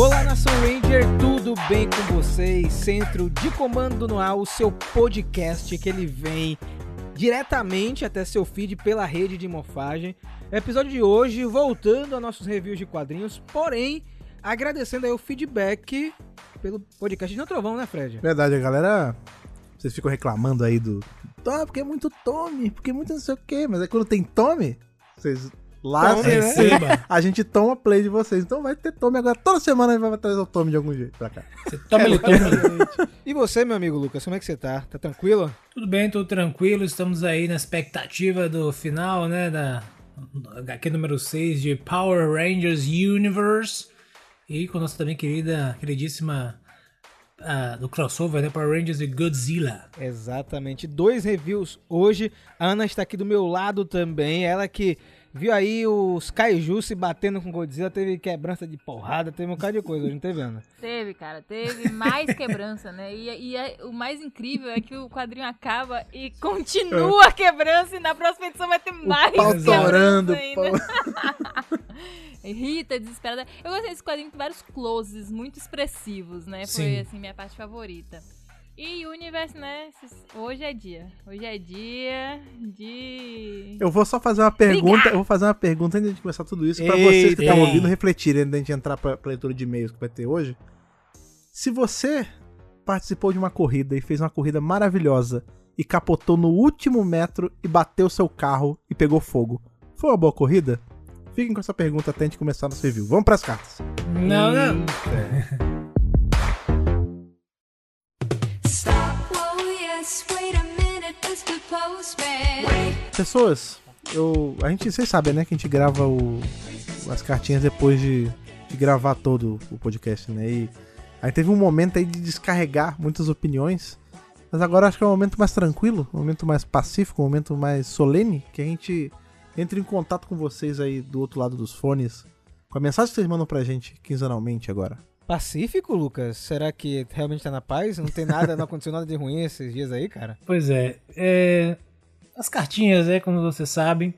Olá, Nação Ranger, tudo bem com vocês? Centro de Comando no Ar, o seu podcast que ele vem diretamente até seu feed pela rede de morfagem. Episódio de hoje, voltando a nossos reviews de quadrinhos, porém, agradecendo aí o feedback pelo podcast de Não Trovão, né, Fred? Verdade, a galera. Vocês ficam reclamando aí do. Ah, porque é muito Tome, porque é muito não sei o quê. Mas aí quando tem Tome, vocês lá Tome, né? receba, a gente toma play de vocês. Então vai ter Tome agora. Toda semana a gente vai trazer o Tome de algum jeito pra cá. Você toma ele toma. E você, meu amigo Lucas, como é que você tá? Tá tranquilo? Tudo bem, tudo tranquilo. Estamos aí na expectativa do final, né? Da HQ número 6 de Power Rangers Universe. E com a nossa também querida, queridíssima ah, do crossover, né? Power Rangers e Godzilla. Exatamente. Dois reviews hoje. A Ana está aqui do meu lado também. Ela que viu aí os Kaiju se batendo com Godzilla, teve quebrança de porrada, teve um bocado de coisa hoje, não teve, Ana? Teve, cara, teve mais quebrança, né? E, e é- o mais incrível é que o quadrinho acaba e continua a quebrança e na próxima edição vai ter mais pau quebrança ainda. pau- Rita, desesperada. Eu gostei desse quadrinho com vários closes muito expressivos, né? Foi, Sim. assim, minha parte favorita. E Universe, né? Hoje é dia. Hoje é dia de... Eu vou só fazer uma pergunta. Eu vou fazer uma pergunta antes de começar tudo isso. Pra vocês que estão ouvindo refletirem antes da gente entrar pra, pra leitura de e-mails que vai ter hoje. Se você participou de uma corrida e fez uma corrida maravilhosa e capotou no último metro e bateu seu carro e pegou fogo, foi uma boa corrida? Fiquem com essa pergunta até a gente começar nosso review. Vamos pras cartas. Não, não. Stop, Pessoas, eu, a gente, vocês sabem, né, que a gente grava o, as cartinhas depois de, de gravar todo o podcast, né? E aí teve um momento aí de descarregar muitas opiniões, mas agora acho que é um momento mais tranquilo, um momento mais pacífico, um momento mais solene, que a gente entra em contato com vocês aí do outro lado dos fones, com a mensagem que vocês mandam pra gente quinzenalmente agora. Pacífico, Lucas? Será que realmente tá na paz? Não tem nada, não aconteceu nada de ruim esses dias aí, cara? Pois é, é, as cartinhas, né, como vocês sabem,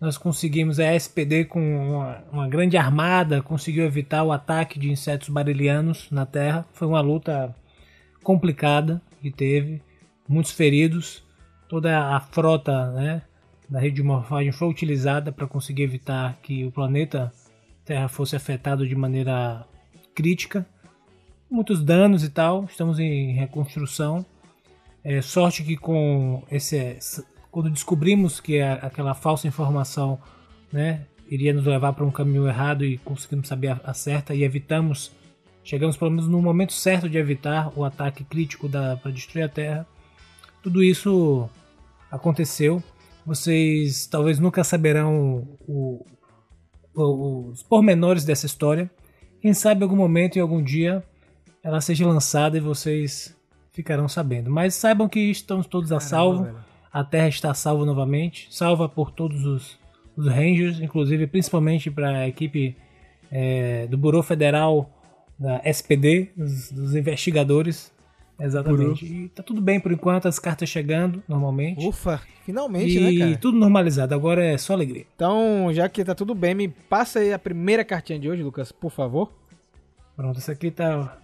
nós conseguimos a SPD com uma, uma grande armada, conseguiu evitar o ataque de insetos barilianos na Terra. Foi uma luta complicada que teve, muitos feridos, toda a frota, né, da rede de morfagem foi utilizada para conseguir evitar que o planeta Terra fosse afetado de maneira crítica. Muitos danos e tal, estamos em reconstrução. É, sorte que com esse quando descobrimos que a- aquela falsa informação, né, iria nos levar para um caminho errado e conseguimos saber a, a certa e evitamos, chegamos pelo menos no momento certo de evitar o ataque crítico para destruir a Terra. Tudo isso aconteceu. Vocês talvez nunca saberão o- o- os pormenores dessa história. Quem sabe em algum momento, em algum dia, ela seja lançada e vocês ficarão sabendo. Mas saibam que estamos todos a salvo. A Terra está salva novamente, salva por todos os, os Rangers, inclusive principalmente para a equipe é, do Bureau Federal da SPD, dos, dos investigadores. Exatamente. E tá tudo bem por enquanto, as cartas chegando normalmente. Ufa, finalmente, e né, cara? tudo normalizado, agora é só alegria. Então, já que tá tudo bem, me passa aí a primeira cartinha de hoje, Lucas, por favor. Pronto, essa aqui tá.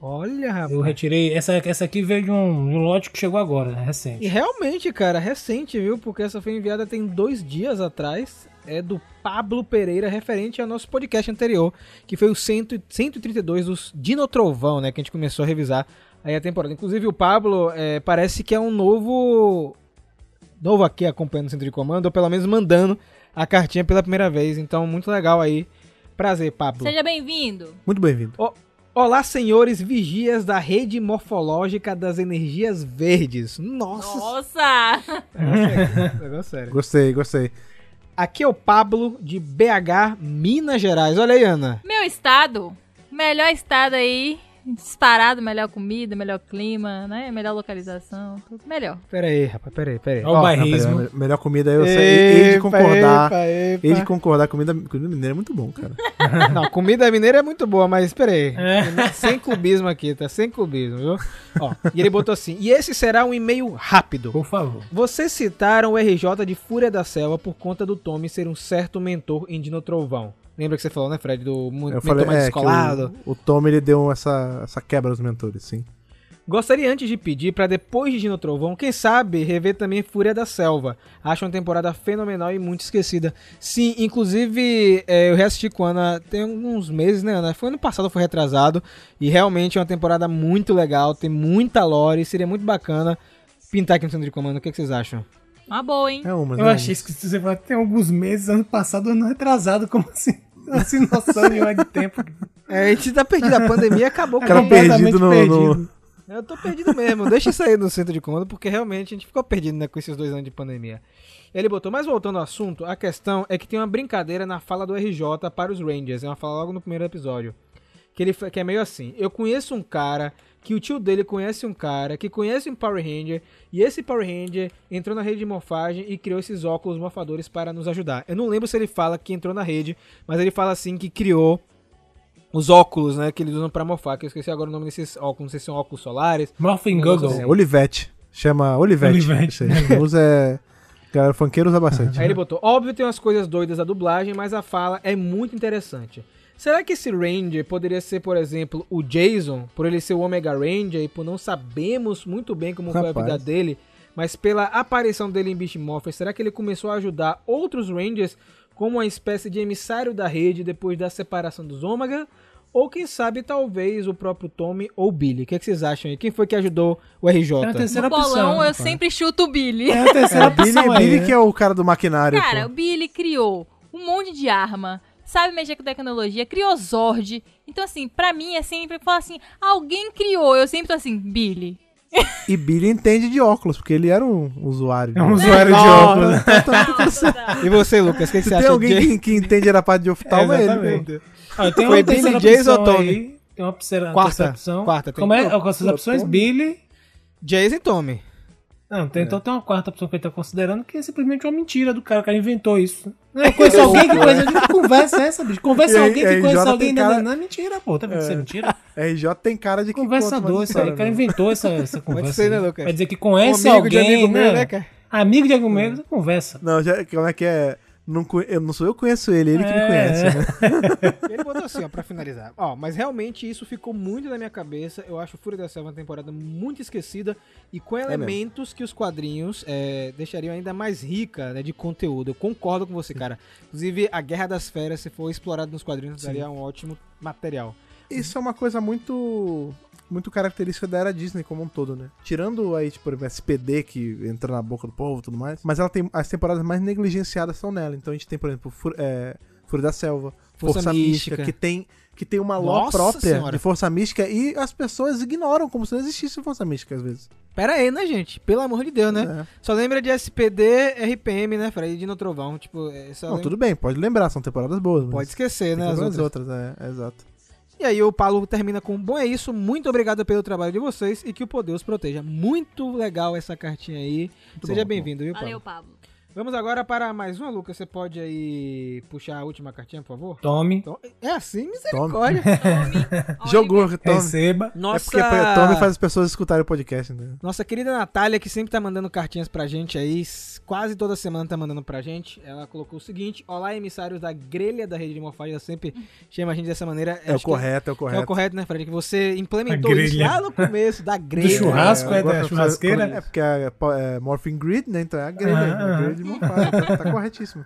Olha, rapaz. Eu retirei. Essa, essa aqui veio de um, de um lote que chegou agora, né, E recente. realmente, cara, recente, viu? Porque essa foi enviada tem dois dias atrás. É do Pablo Pereira, referente ao nosso podcast anterior, que foi o 100 132 dos Dino Trovão, né? Que a gente começou a revisar aí a temporada. Inclusive, o Pablo é, parece que é um novo. Novo aqui acompanhando o centro de comando, ou pelo menos mandando a cartinha pela primeira vez. Então, muito legal aí. Prazer, Pablo. Seja bem-vindo. Muito bem-vindo. Olá, senhores vigias da rede morfológica das energias verdes. Nossa, Nossa! negócio sério. Gostei, gostei. Aqui é o Pablo de BH, Minas Gerais. Olha aí, Ana. Meu estado, melhor estado aí, disparado, melhor comida, melhor clima, né? Melhor localização, tudo melhor. Pera aí, rapaz, pera aí, pera aí. Ó o bairrismo. Não, melhor comida eu sei. Hei de concordar. epa, epa. Hei de concordar, comida, comida mineira é muito bom, cara. Não, comida mineira é muito boa, mas pera aí. É. Sem clubismo aqui, tá? Sem clubismo, viu? Ó, e ele botou assim, e esse será um e-mail rápido. Por favor. Vocês citaram o RJ de Fúria da Selva por conta do Tommy ser um certo mentor em Dino Trovão. Lembra que você falou, né, Fred? Do mentor falei, mais é, descolado. o, o Tom ele deu essa, essa quebra nos mentores, sim. Gostaria antes de pedir pra depois de Dino Trovão, quem sabe, rever também Fúria da Selva. Acho uma temporada fenomenal e muito esquecida. Sim, inclusive é, eu reassisti com a Ana tem alguns meses, né, Ana? Foi ano passado, foi retrasado. E realmente é uma temporada muito legal, tem muita lore, seria muito bacana pintar aqui no centro de comando. O que, que vocês acham? Uma boa, hein? É uma, Eu né, achei isso que você falou tem alguns meses, ano passado, ano retrasado, como assim? Assim, noção nenhuma de tempo. É, a gente tá perdido, a pandemia acabou com Cara gente. perdido no- no- Eu tô perdido mesmo. Deixa isso aí no centro de comando, porque realmente a gente ficou perdido né, com esses dois anos de pandemia. Ele botou, mas voltando ao assunto, a questão é que tem uma brincadeira na fala do RJ para os Rangers. É uma fala logo no primeiro episódio. Que, ele, que é meio assim: Eu conheço um cara, que o tio dele conhece um cara, que conhece um Power Ranger, e esse Power Ranger entrou na rede de morfagem e criou esses óculos morfadores para nos ajudar. Eu não lembro se ele fala que entrou na rede, mas ele fala assim que criou os óculos, né, que eles usam pra morfar, que eu esqueci agora o nome desses óculos, não sei se são óculos solares. Morphing Google. assim. É, Olivete. Chama Olivete. Olivete. Usa é. Galera funkeiro usa bastante. Aí ele botou, óbvio tem umas coisas doidas da dublagem, mas a fala é muito interessante. Será que esse Ranger poderia ser, por exemplo, o Jason, por ele ser o Omega Ranger e por não sabemos muito bem como foi a Rapaz. vida dele, mas pela aparição dele em Beast Morpher, será que ele começou a ajudar outros Rangers como uma espécie de emissário da rede depois da separação dos Omega? Ou quem sabe, talvez, o próprio Tommy ou Billy. O que, é que vocês acham aí? Quem foi que ajudou o RJ? Tem uma terceira No bolão, opção. eu sempre chuto o Billy. Tem a terceira É, Billy, opção aí. Billy né? que é o cara do maquinário. Cara, pô. o Billy criou um monte de arma, sabe mexer com tecnologia, criou Zord. Então, assim, pra mim é sempre falar assim: alguém criou. Eu sempre tô assim, Billy. E Billy entende de óculos, porque ele era um usuário. É um usuário de óculos. E você, Lucas? O que, você tem acha alguém Jay? que, que entende a parte de oftalmo, é, ele. Ah, tem Foi Billy, Jason ou Tommy? Tem uma terceira, Quarta. terceira opção. Quarta, tem- Como é? Com essas opções, Tommy. Billy. Jason e Tommy. Não, tem, então tem uma quarta opção que ele tá considerando que é simplesmente uma mentira do cara, o cara inventou isso. Não, eu conheço alguém que conhece. Que conversa é essa, bicho? Conversa aí- alguém que conhece alguém. cara- Não, é mentira, pô. Tá vendo que isso é mentira? RJ tem cara de que Conversador, isso aí. O cara né? inventou essa, essa conversa. ser, né, aí. Lucas? Vai dizer que conhece Um amigo de alguém, amigo né? meu, né, cara? Amigo de amigo meu, conversa. Não, já, como é que é? Não, eu não sou eu que conheço ele, ele que me É, conhece. é. Né? Ele botou assim, ó, pra finalizar. Ó, mas realmente isso ficou muito na minha cabeça. Eu acho Fúria da Selva uma temporada muito esquecida e com elementos que os quadrinhos é, deixariam ainda mais rica né, de conteúdo. Eu concordo com você, cara. Inclusive, a Guerra das Feras, se for explorado nos quadrinhos, daria um ótimo material. Isso é uma coisa muito muito característica da era Disney como um todo, né? Tirando aí, tipo, exemplo, SPD que entra na boca do povo e tudo mais, mas ela tem as temporadas mais negligenciadas são nela. Então a gente tem, por exemplo, Fur, é, Fúria da Selva, Força Força, Mística, Mística. que tem que tem uma lore própria Senhora. de Força Mística e as pessoas ignoram como se não existisse Força Mística às vezes. Pera aí, né, gente? Pelo amor de Deus, né? É. Só lembra de SPD, RPM, né, Fred? De No Trovão. Tipo, é, só Não, lembra- tudo bem, pode lembrar, são temporadas boas. Pode esquecer, né? As outras. outras, é, exato. E aí o Paulo termina com Bom é isso, muito obrigado pelo trabalho de vocês e que o poder os proteja. Muito legal essa cartinha aí. Seja bom, bem-vindo, viu, Valeu, Paulo? Pablo. Vamos agora para mais uma, Lucas. Você pode aí puxar a última cartinha, por favor? Tome, Então, é assim, misericórdia. Tommy, Jogou. Tommy. receba. Nossa, É porque a Tommy faz as pessoas escutarem o podcast, né? Nossa querida Natália, que sempre tá mandando cartinhas pra gente aí, quase toda semana tá mandando pra gente. Ela colocou o seguinte: Olá, emissários da grelha da rede de morfagem. Ela sempre chama a gente dessa maneira. É o Acho que correto, é o É correto. o correto, né, Fred? Que você implementou isso lá no começo da grelha. churrasco, é, gosto da de churrasqueira? É porque é, é Morphing Grid, né? Então é a grelha. Ah, a de morfagem, tá, tá corretíssimo.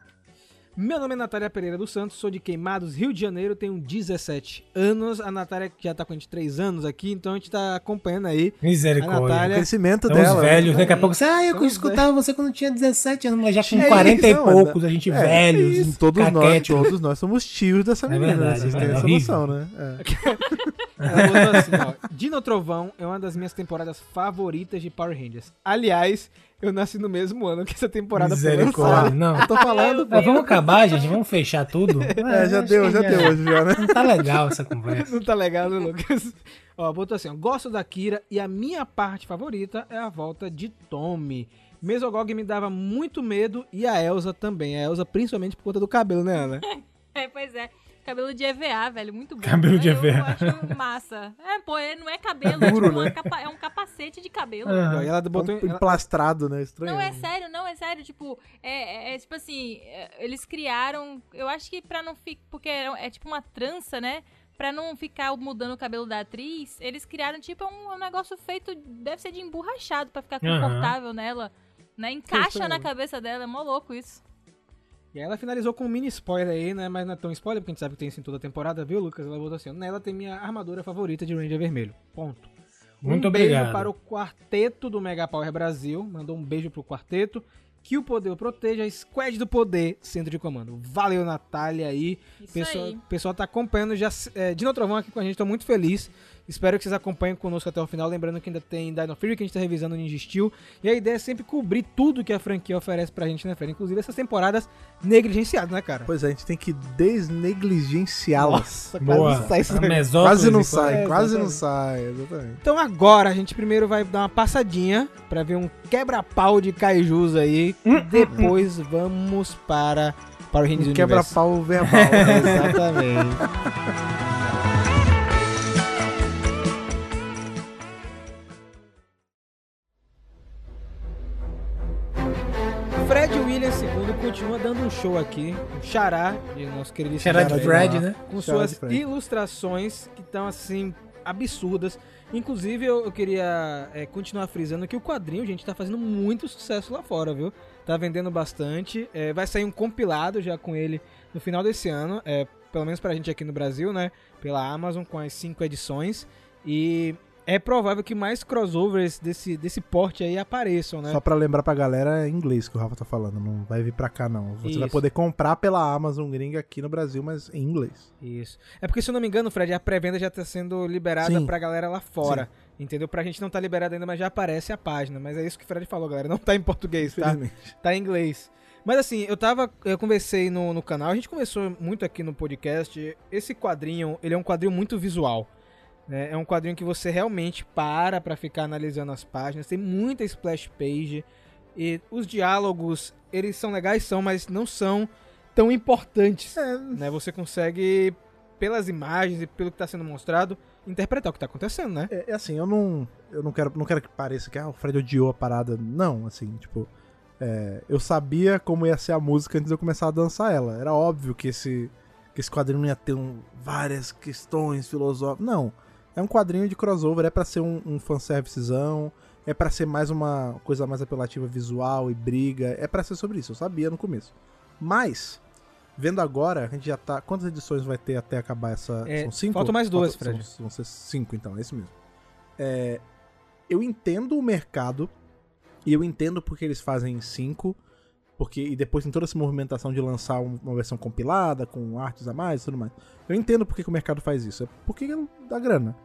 Meu nome é Natália Pereira dos Santos, sou de Queimados, Rio de Janeiro, tenho 17 anos. A Natália já tá com 23 anos aqui, então a gente tá acompanhando aí. A Misericórdia. O Natália- crescimento Estamos dela. velhos, né? daqui a pouco você, ah, eu Estamos escutava você quando tinha 17 anos, mas já com É 40 isso, e não, poucos, é- a gente É, velhos, isso, todos nós, todos nós somos tios dessa É menina, verdade, vocês é têm essa noção, né? É. Botou assim, ó, Dino Trovão é uma das minhas temporadas favoritas de Power Rangers. Aliás, eu nasci no mesmo ano que essa temporada foi Misericórdia. lançada. Não. Eu tô falando, Mas vamos acabar, gente, vamos fechar tudo. É, já acho deu, que já deu hoje já, né? Não tá legal essa conversa. Não tá legal, né, Lucas? Ó, botou assim, ó, gosto da Kira e a minha parte favorita é a volta de Tommy. Mesogog me dava muito medo e a Elsa também. A Elsa principalmente por conta do cabelo, né, Ana? É, pois é. Cabelo de EVA, velho. Muito bom. Cabelo de Eu EVA. acho massa. É, pô, é- não é cabelo, é, Duro, tipo né? capa- é um capacete de cabelo. Aham. E ela botou. Um ela- emplastrado, né? Estranho. Não, é sério, não, é sério. Tipo, é, é- é tipo assim, é, eles criaram. Eu acho que pra não ficar. Porque é, é tipo uma trança, né? Pra não ficar mudando o cabelo da atriz, eles criaram tipo um, um negócio feito. Deve ser de emborrachado pra ficar confortável nela. Né? Encaixa na cabeça dela, é mó louco isso. E aí ela finalizou com um mini spoiler aí, né? Mas não é tão spoiler, porque a gente sabe que tem isso em toda a temporada, viu, Lucas? Ela botou assim: nela tem minha armadura favorita de Ranger Vermelho. Ponto. Muito um beijo obrigado. para o quarteto do Mega Power Brasil. Mandou um beijo pro quarteto. Que o poder o proteja. Squad do Poder, centro de comando. Valeu, Natália aí. Isso Pessoal, aí. pessoal tá acompanhando já. É, Dino Trovão aqui com a gente, tô muito feliz. Espero que vocês acompanhem conosco até o final. Lembrando que ainda tem Dino Fury, que a gente tá revisando o Ninja Steel. E a ideia é sempre cobrir tudo que a franquia oferece pra gente, né, Fera? Inclusive essas temporadas negligenciadas, né, cara? Pois é, a gente tem que desnegligenciá-las. Boa. Quase sai mesóclise, Quase não sai, É, quase não sai, exatamente. Então agora a gente primeiro vai dar uma passadinha pra ver um quebra-pau de kaijus aí. Depois vamos para, para o Reino Um quebra-pau verbal. Exatamente. Dando um show aqui, um xará de nosso querido Xará de Fred, né? com Xará suas ilustrações que estão assim absurdas. Inclusive, eu, eu queria é, continuar frisando que o quadrinho, gente, tá fazendo muito sucesso lá fora, viu? Tá vendendo bastante. É, vai sair um compilado já com ele no final desse ano, é, pelo menos pra gente aqui no Brasil, né? Pela Amazon, com as cinco edições. E é provável que mais crossovers desse, desse porte aí apareçam, né? Só pra lembrar pra galera, é inglês que o Rafa tá falando, não vai vir pra cá não. Você vai Isso. poder comprar pela Amazon gringa aqui no Brasil, mas em inglês. Isso. É porque, se eu não me engano, Fred, a pré-venda já tá sendo liberada Sim. pra galera lá fora. Entendeu? Pra gente não tá liberado ainda, mas já aparece a página. Mas é isso que o Fred falou, galera. Não tá em português, tá? Tá em inglês. Mas assim, eu tava. Eu conversei no, no canal, a gente conversou muito aqui no podcast. Esse quadrinho, ele é um quadrinho muito visual. Né? É um quadrinho que você realmente para pra ficar analisando as páginas. Tem muita splash page. E os diálogos, eles são legais, são, mas não são tão importantes. Né? Você consegue, pelas imagens e pelo que tá sendo mostrado, interpretar o que tá acontecendo, né? É, é assim, eu não, eu não quero, não quero que pareça que ah, o Fred odiou a parada. Não, assim, tipo, é, eu sabia como ia ser a música antes de eu começar a dançar ela. Era óbvio que esse, que esse quadrinho não ia ter um, várias questões filosóficas. Não, é um quadrinho de crossover, é pra ser um, um fanservicezão, é pra ser mais uma coisa mais apelativa visual e briga, é pra ser sobre isso, eu sabia no começo. Mas, vendo agora, a gente já tá. Quantas edições vai ter até acabar essa. É, são cinco? faltam mais duas, Fred. São, vão ser cinco, então, é isso mesmo. É, eu entendo o mercado e eu entendo porque eles fazem cinco. Porque, e depois tem toda essa movimentação de lançar um- uma versão compilada, com artes a mais e tudo mais. Eu entendo porque que o mercado faz isso. É porque dá grana.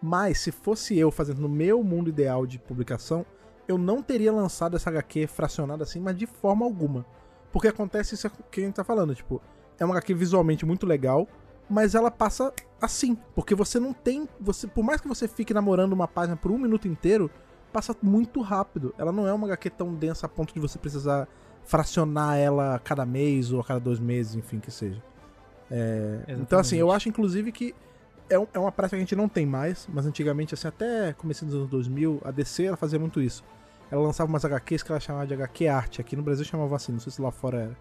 Mas se fosse eu fazendo no meu mundo ideal de publicação, eu não teria lançado essa HQ fracionada assim, mas de forma alguma. Porque acontece isso que a gente tá falando, tipo, é uma HQ visualmente muito legal, mas ela passa assim, porque você não tem, você, por mais que você fique namorando uma página por um minuto inteiro, passa muito rápido. Ela não é uma HQ tão densa a ponto de você precisar fracionar ela a cada mês ou a cada dois meses, enfim, que seja. É, então, assim, eu acho inclusive que é, um- é uma prática que a gente não tem mais, mas antigamente, assim, até comecei nos anos 2000, a DC ela fazia muito isso. Ela lançava umas HQs que ela chamava de HQ Arte. Aqui no Brasil chamava assim, não sei se lá fora era.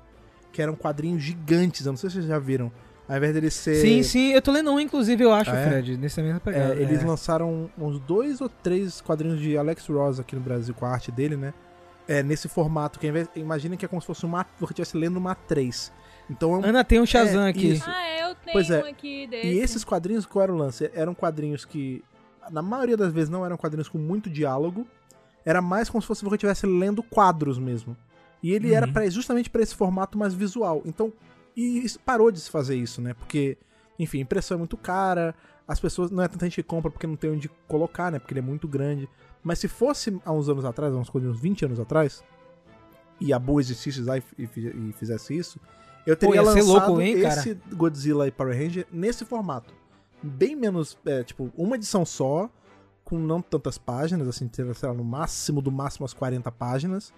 Que eram quadrinhos gigantes, eu não sei se vocês já viram. Ao invés deles ser. Sim, sim, eu tô lendo um, inclusive, eu acho, Ah, é? Fred, nessa mesma É, pegada. eles É. lançaram uns dois ou três quadrinhos de Alex Ross aqui no Brasil com a arte dele, né? É, nesse formato, que ao invés, imagina que é como se fosse uma. Você estivesse lendo uma A3. Então é um Ana tem um Shazam É, aqui. isso. Ah, eu tenho Pois é. um aqui desse. E esses quadrinhos, qual era o lance? Eram quadrinhos que, na maioria das vezes, não eram quadrinhos com muito diálogo. Era mais como se fosse você estivesse lendo quadros mesmo. E ele era pra, justamente pra esse formato mais visual. Então, e isso- parou de se fazer isso, né? Porque, enfim, a impressão é muito cara. As pessoas, não é tanta gente que compra porque não tem onde colocar, né? Porque ele é muito grande. Mas se fosse há uns anos atrás, há uns coisa, uns 20 anos atrás, e a Boa existisse lá e, e e fizesse isso, eu teria ia ser lançado louco, hein, esse Godzilla e Power Ranger nesse formato. Bem menos, é, tipo, uma edição só, com não tantas páginas, assim, sei lá, no máximo, do máximo as 40 páginas,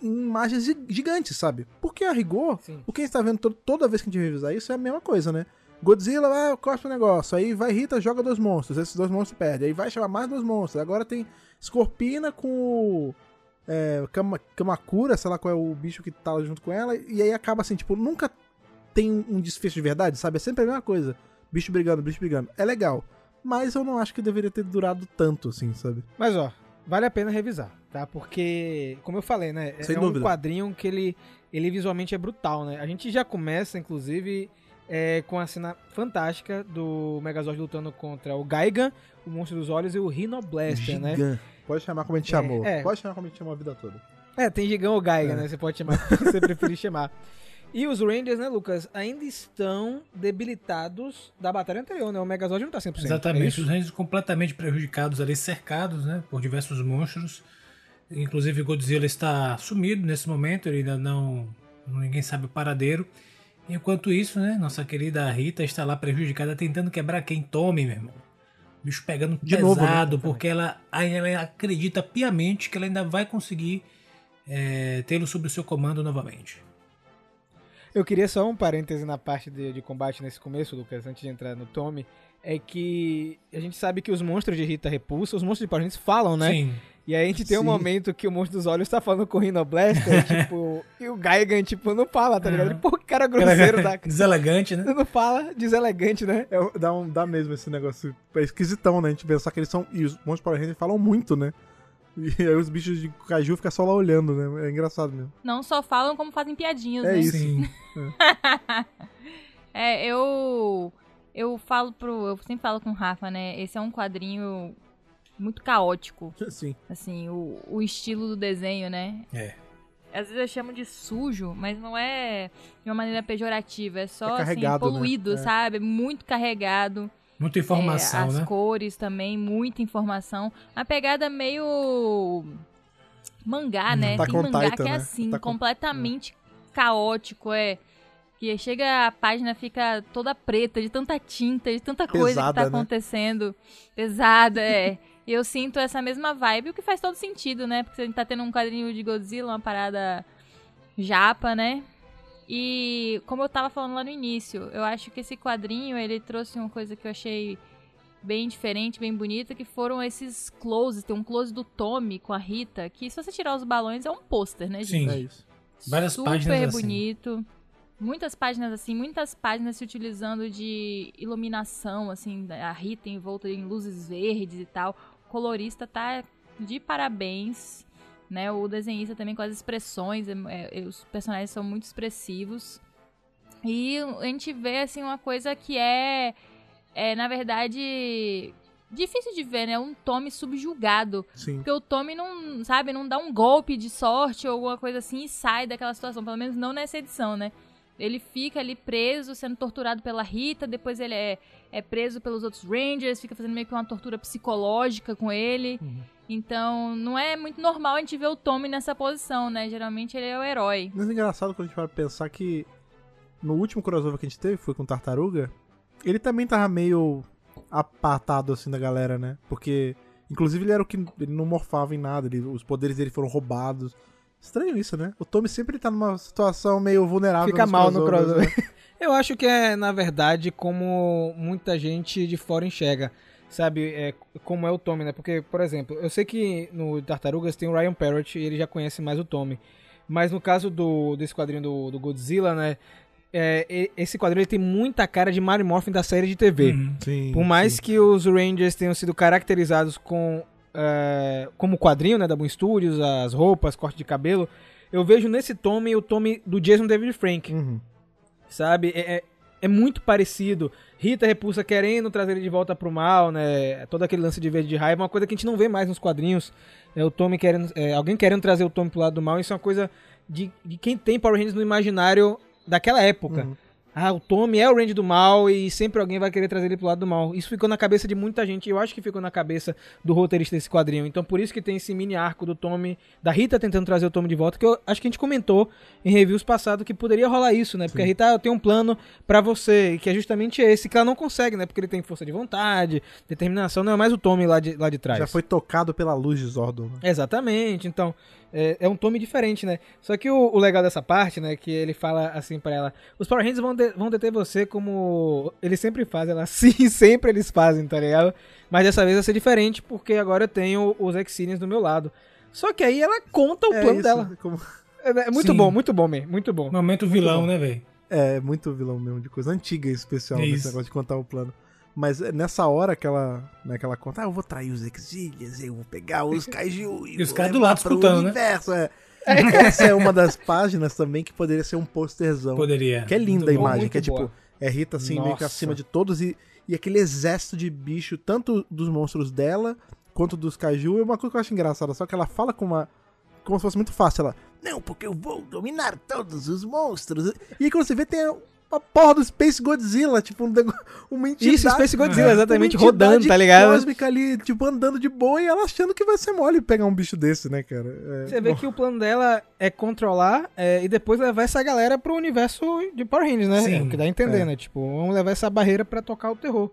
em imagens gi- gigantes, sabe? Porque a rigor, Sim. o que a gente tá vendo to- toda vez que a gente revisar isso é a mesma coisa, né? Godzilla, ah, corta o negócio. Aí vai Rita, joga dois monstros. Esses dois monstros perdem. Aí vai chamar mais dois monstros. Agora tem Scorpina com. É, Kama- Kamakura, sei lá qual é o bicho que tá junto com ela. E aí acaba assim, tipo, nunca tem um um desfecho de verdade, sabe? É sempre a mesma coisa. Bicho brigando, bicho brigando. É legal. Mas eu não acho que deveria ter durado tanto, assim, sabe? Mas ó, vale a pena revisar, tá? Porque, como eu falei, né? Sem é dúvida. um quadrinho que ele, ele visualmente é brutal, né? A gente já começa, inclusive, é, com a cena fantástica do Megazord lutando contra o Gaigan, o Monstro dos Olhos e o Rhinoblaster, né? Pode chamar como a gente É, chamou. é. Pode chamar como a gente chamou a vida toda. É, tem Gigão ou Gaiga, É. né? Você pode chamar como você preferir chamar. E os Rangers, né, Lucas, ainda estão debilitados da batalha anterior, né? O Megazord não tá 100%. é Exatamente, isso? os Rangers completamente prejudicados ali, cercados, né, por diversos monstros. Inclusive Godzilla está sumido nesse momento, ele ainda não, ninguém sabe o paradeiro. Enquanto isso, né, nossa querida Rita está lá prejudicada, tentando quebrar quem tome, meu irmão. Bicho pegando De pesado, novo, né? porque ela, ela acredita piamente que ela ainda vai conseguir é, tê-lo sob o seu comando novamente. Eu queria só um parêntese na parte de, de combate nesse começo, Lucas, antes de entrar no Tommy. É que a gente sabe que os monstros de Rita repulsa, os monstros de Power Rangers falam, né? Sim, E aí a gente tem um Sim. momento que o monstro dos olhos tá falando com o Rhinoblaster, tipo, e o Gaigan, tipo, não fala, tá ligado? Pô, que cara grosseiro da. deselegante, né? Não fala, deselegante, né? É, dá, um, dá mesmo esse negócio. É esquisitão, né? A gente pensar que eles são. E os monstros Power Rangers falam muito, né? E aí os bichos de Kaiju ficam só lá olhando, né? É engraçado mesmo. Não só falam, como fazem piadinhas, É né? isso. Sim. É, eu. Eu falo pro. Eu sempre falo com o Rafa, né? Esse é um quadrinho muito caótico. Sim. Assim, o, o estilo do desenho, né? É. Às vezes eu chamo de sujo, mas não é de uma maneira pejorativa. É só, É assim, né? poluído, É. sabe? Muito carregado. Muita informação, É, as né? cores também, muita informação. A pegada meio mangá, né? Attack Tem mangá Titan, que é né? assim, on- completamente caótico, é. Que chega a página fica toda preta, de tanta tinta, de tanta coisa que Pesada, tá né? acontecendo. Pesada, é. E eu sinto essa mesma vibe, o que faz todo sentido, né? Porque a gente tá tendo um quadrinho de Godzilla, uma parada japa, né? E como eu tava falando lá no início, eu acho que esse quadrinho, ele trouxe uma coisa que eu achei bem diferente, bem bonita, que foram esses closes. Tem um close do Tommy com a Rita, que se você tirar os balões é um pôster, né, gente? Sim. É isso. Várias Super páginas assim. bonito. Muitas páginas assim, muitas páginas se utilizando de iluminação, assim, a Rita em volta em luzes verdes e tal. O colorista tá de parabéns, né? O desenhista também com as expressões, é- é- os personagens são muito expressivos. E a gente vê assim uma coisa que é, é na verdade difícil de ver, né? Um Tommy subjugado. Sim. Porque o Tommy não, sabe, não dá um golpe de sorte ou alguma coisa assim e sai daquela situação. Pelo menos não nessa edição, né? Ele fica ali preso, sendo torturado pela Rita, depois ele é, é preso pelos outros Rangers, fica fazendo meio que uma tortura psicológica com ele. Então, não é muito normal a gente ver o Tommy nessa posição, né? Geralmente ele é o herói. Mas é engraçado quando a gente vai pensar que no último crossover que a gente teve, foi com Tartaruga, ele também tava meio apartado assim da galera, né? Porque, inclusive, ele era o que. Ele não morfava em nada, ele- os poderes dele foram roubados. Estranho isso, né? O Tommy sempre tá numa situação meio vulnerável. Fica mal no crossovers, crossover. né? Eu acho que é, na verdade, como muita gente de fora enxerga. Sabe, é, como é o Tommy, né? Porque, por exemplo, eu sei que no Tartarugas tem o Ryan Parrott e ele já conhece mais o Tommy. Mas no caso do, desse quadrinho do, do Godzilla, né? é, esse quadrinho ele tem muita cara de Mario Morphin da série de TV. Uhum. Sim. Por mais sim. que os Rangers tenham sido caracterizados com é, como quadrinho, né, da Boom Studios, as roupas, corte de cabelo, eu vejo nesse Tommy o Tommy do Jason David Frank, Uhum. sabe? É, é, é muito parecido. Rita Repulsa querendo trazer ele de volta pro mal, né? Todo aquele lance de verde de raiva, uma coisa que a gente não vê mais nos quadrinhos. É o Tommy querendo, é, alguém querendo trazer o Tommy pro lado do mal. Isso é uma coisa de, de quem tem Power Rangers no imaginário daquela época. Uhum. Ah, o Tommy é o Ranger do mal e sempre alguém vai querer trazer ele pro lado do mal. Isso ficou na cabeça de muita gente. e Eu acho que ficou na cabeça do roteirista desse quadrinho. Então por isso que tem esse mini arco do Tommy, da Rita tentando trazer o Tommy de volta, que eu acho que a gente comentou em reviews passados que poderia rolar isso, né? Porque a Rita, tenho um plano pra você, que é justamente esse, que ela não consegue, né? Porque ele tem força de vontade, determinação, não é mais o Tommy lá de, lá de trás. Já foi tocado pela luz de Zordon. Né? Exatamente. Então, É, é um tome diferente, né? Só que o, o legal dessa parte, né, que ele fala assim pra ela, os Power Rangers vão, de- vão deter você como eles sempre fazem. Ela, sim, sempre eles fazem, tá ligado? Mas dessa vez vai ser diferente, porque agora eu tenho os Exilians do meu lado. Só que aí ela conta o É plano isso, dela. como- É, é muito Sim. bom, muito bom, man, muito bom. Momento vilão, né, velho? É, muito vilão mesmo, de coisa antiga especial, É nesse isso. negócio de contar o plano. Mas é nessa hora que ela, né, que ela conta, ah, eu vou trair os exílios, eu vou pegar os kaiju E os vou caras do lado pro escutando, né? universo, é. Essa é uma das páginas também que poderia ser um posterzão. Poderia. Que é linda Muito a bom. imagem, muito que é tipo, boa. é Rita assim, meio que Nossa. acima de todos e, e aquele exército de bicho, tanto dos monstros dela quanto dos kaiju. É uma coisa que eu acho engraçada, só que ela fala com uma. Como se fosse muito fácil. Ela, não, porque eu vou dominar todos os monstros. E aí quando você vê, tem uma porra do Space Godzilla, tipo, um, uma entidade. Isso, Space Godzilla, exatamente, rodando, tá ligado? cósmica ali, tipo, andando de boa e ela achando que vai ser mole pegar um bicho desse, né, cara? É, Você vê bom. que o plano dela é controlar é, e depois levar essa galera pro universo de Power Rangers, né? Sim, é o que dá a entender, é. né? Tipo, vamos levar essa barreira pra tocar o terror.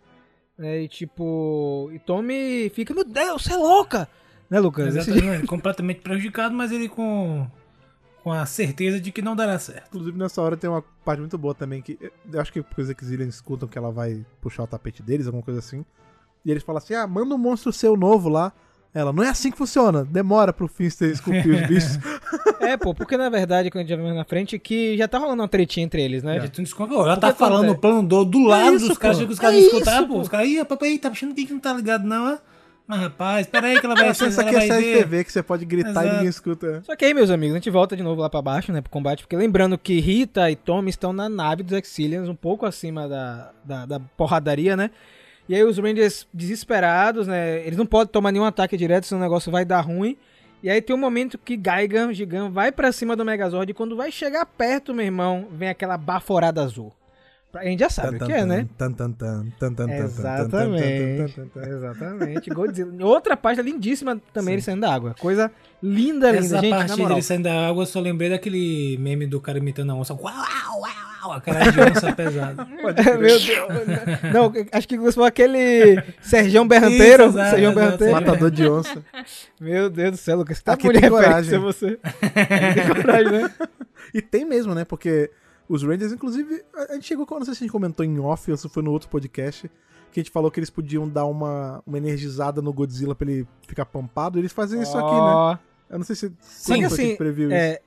É, e tipo, e Tommy fica, meu Deus, você é louca! Né, Lucas? Esse- Exatamente. completamente prejudicado, mas ele com, com a certeza de que não dará certo. Inclusive, nessa hora tem uma parte muito boa também, que eu acho que porque os Exilians escutam que ela vai puxar o tapete deles, alguma coisa assim. E eles falam assim: ah, manda um monstro seu novo lá. Ela, não é assim que funciona, demora pro Finster esculpir os bichos. É, pô, porque na verdade, quando a gente mais na frente, que já tá rolando uma tretinha entre eles, né? Já tu desconfiou. Ela tá falando o plano do, do lado isso, dos caras, chega os caras É escutaram, pô. pô. Os caras, ih, papai, tá achando que não tá ligado, não, é? Mas rapaz, peraí que ela vai Essa ela aqui é vai série ver. TV que você pode gritar e Exato. ninguém escuta. Só que aí, meus amigos, a gente volta de novo lá pra baixo, né, pro combate, porque lembrando que Rita e Tommy estão na nave dos Exilians, um pouco acima da, da, da porradaria, né? E aí os Rangers desesperados, né, eles não podem tomar nenhum ataque direto, senão o negócio vai dar ruim. E aí tem um momento que Gaigan, Gigan, vai pra cima do Megazord e quando vai chegar perto, meu irmão, vem aquela baforada azul. A gente já sabe tan, o que tan, é, né? Tan, tan, tan, tan, tan, exatamente. Exatamente. Godzilla. Outra página lindíssima também, Sim. ele saindo da água. Coisa linda, linda. Essa gente, parte dele saindo da água, eu só lembrei daquele meme do cara imitando a onça. Uau, uau, uau. A cara de onça pesada. Meu Deus. Não, acho que você aquele Sergião Berranteiro. Isso, Sergião Berranteiro. Matador de onça. Meu Deus do céu, Lucas. Tá Aqui tem coragem. Você. Aqui tem coragem, né? E tem mesmo, né? Porque os Rangers, inclusive, a gente chegou, não sei se a gente comentou em off ou se foi no outro podcast, que a gente falou que eles podiam dar uma, uma energizada no Godzilla pra ele ficar pampado. Eles fazem isso aqui, né? Eu não sei se foi assim, previu isso. é,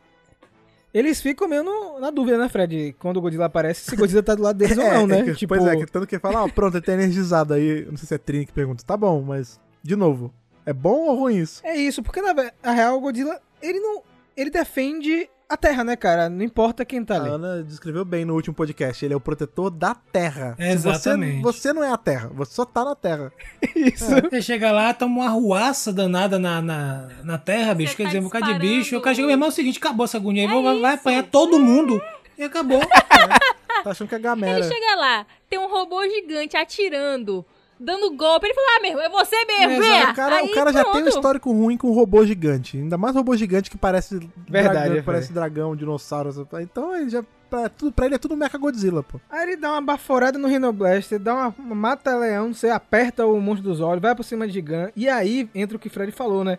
eles ficam meio no- na dúvida, né, Fred? Quando o Godzilla aparece, se o Godzilla tá do lado deles ou É, não, né? é que- tipo, Pois é, que tanto que fala, ó, pronto, ele tá energizado. Aí, não sei se é Trini que pergunta, tá bom, mas, de novo, é bom ou ruim isso? É isso, porque na a real o Godzilla, ele não. Ele defende a Terra, né, cara? Não importa quem tá A ali. Ana descreveu bem no último podcast, ele é o protetor da Terra. Exatamente. Você, você não é a Terra, você só tá na Terra. Isso. Você chega lá, toma uma arruaça danada na, na, na terra, bicho. Você Quer tá dizer, um bocado de bicho. O cara chega, meu irmão, é o seguinte, acabou essa agonia aí, É vai, vai apanhar todo mundo. E acabou. Tá achando que é gamera. Ele chega lá, tem um robô gigante atirando, dando golpe. Ele fala, ah, meu irmão, é você mesmo, Exato, vem. O cara, Aí, o cara já tem um histórico ruim com robô gigante. Ainda mais robô gigante que parece Verdade, dragão, é, parece dragão, dinossauro. Então ele já. Pra, tudo, pra ele é tudo Mecha Godzilla, pô. Aí ele dá uma baforada no Rhino Blaster, dá uma, uma mata-leão, você aperta o monstro dos olhos, vai por cima de Gigan, e aí entra o que o Fred falou, né?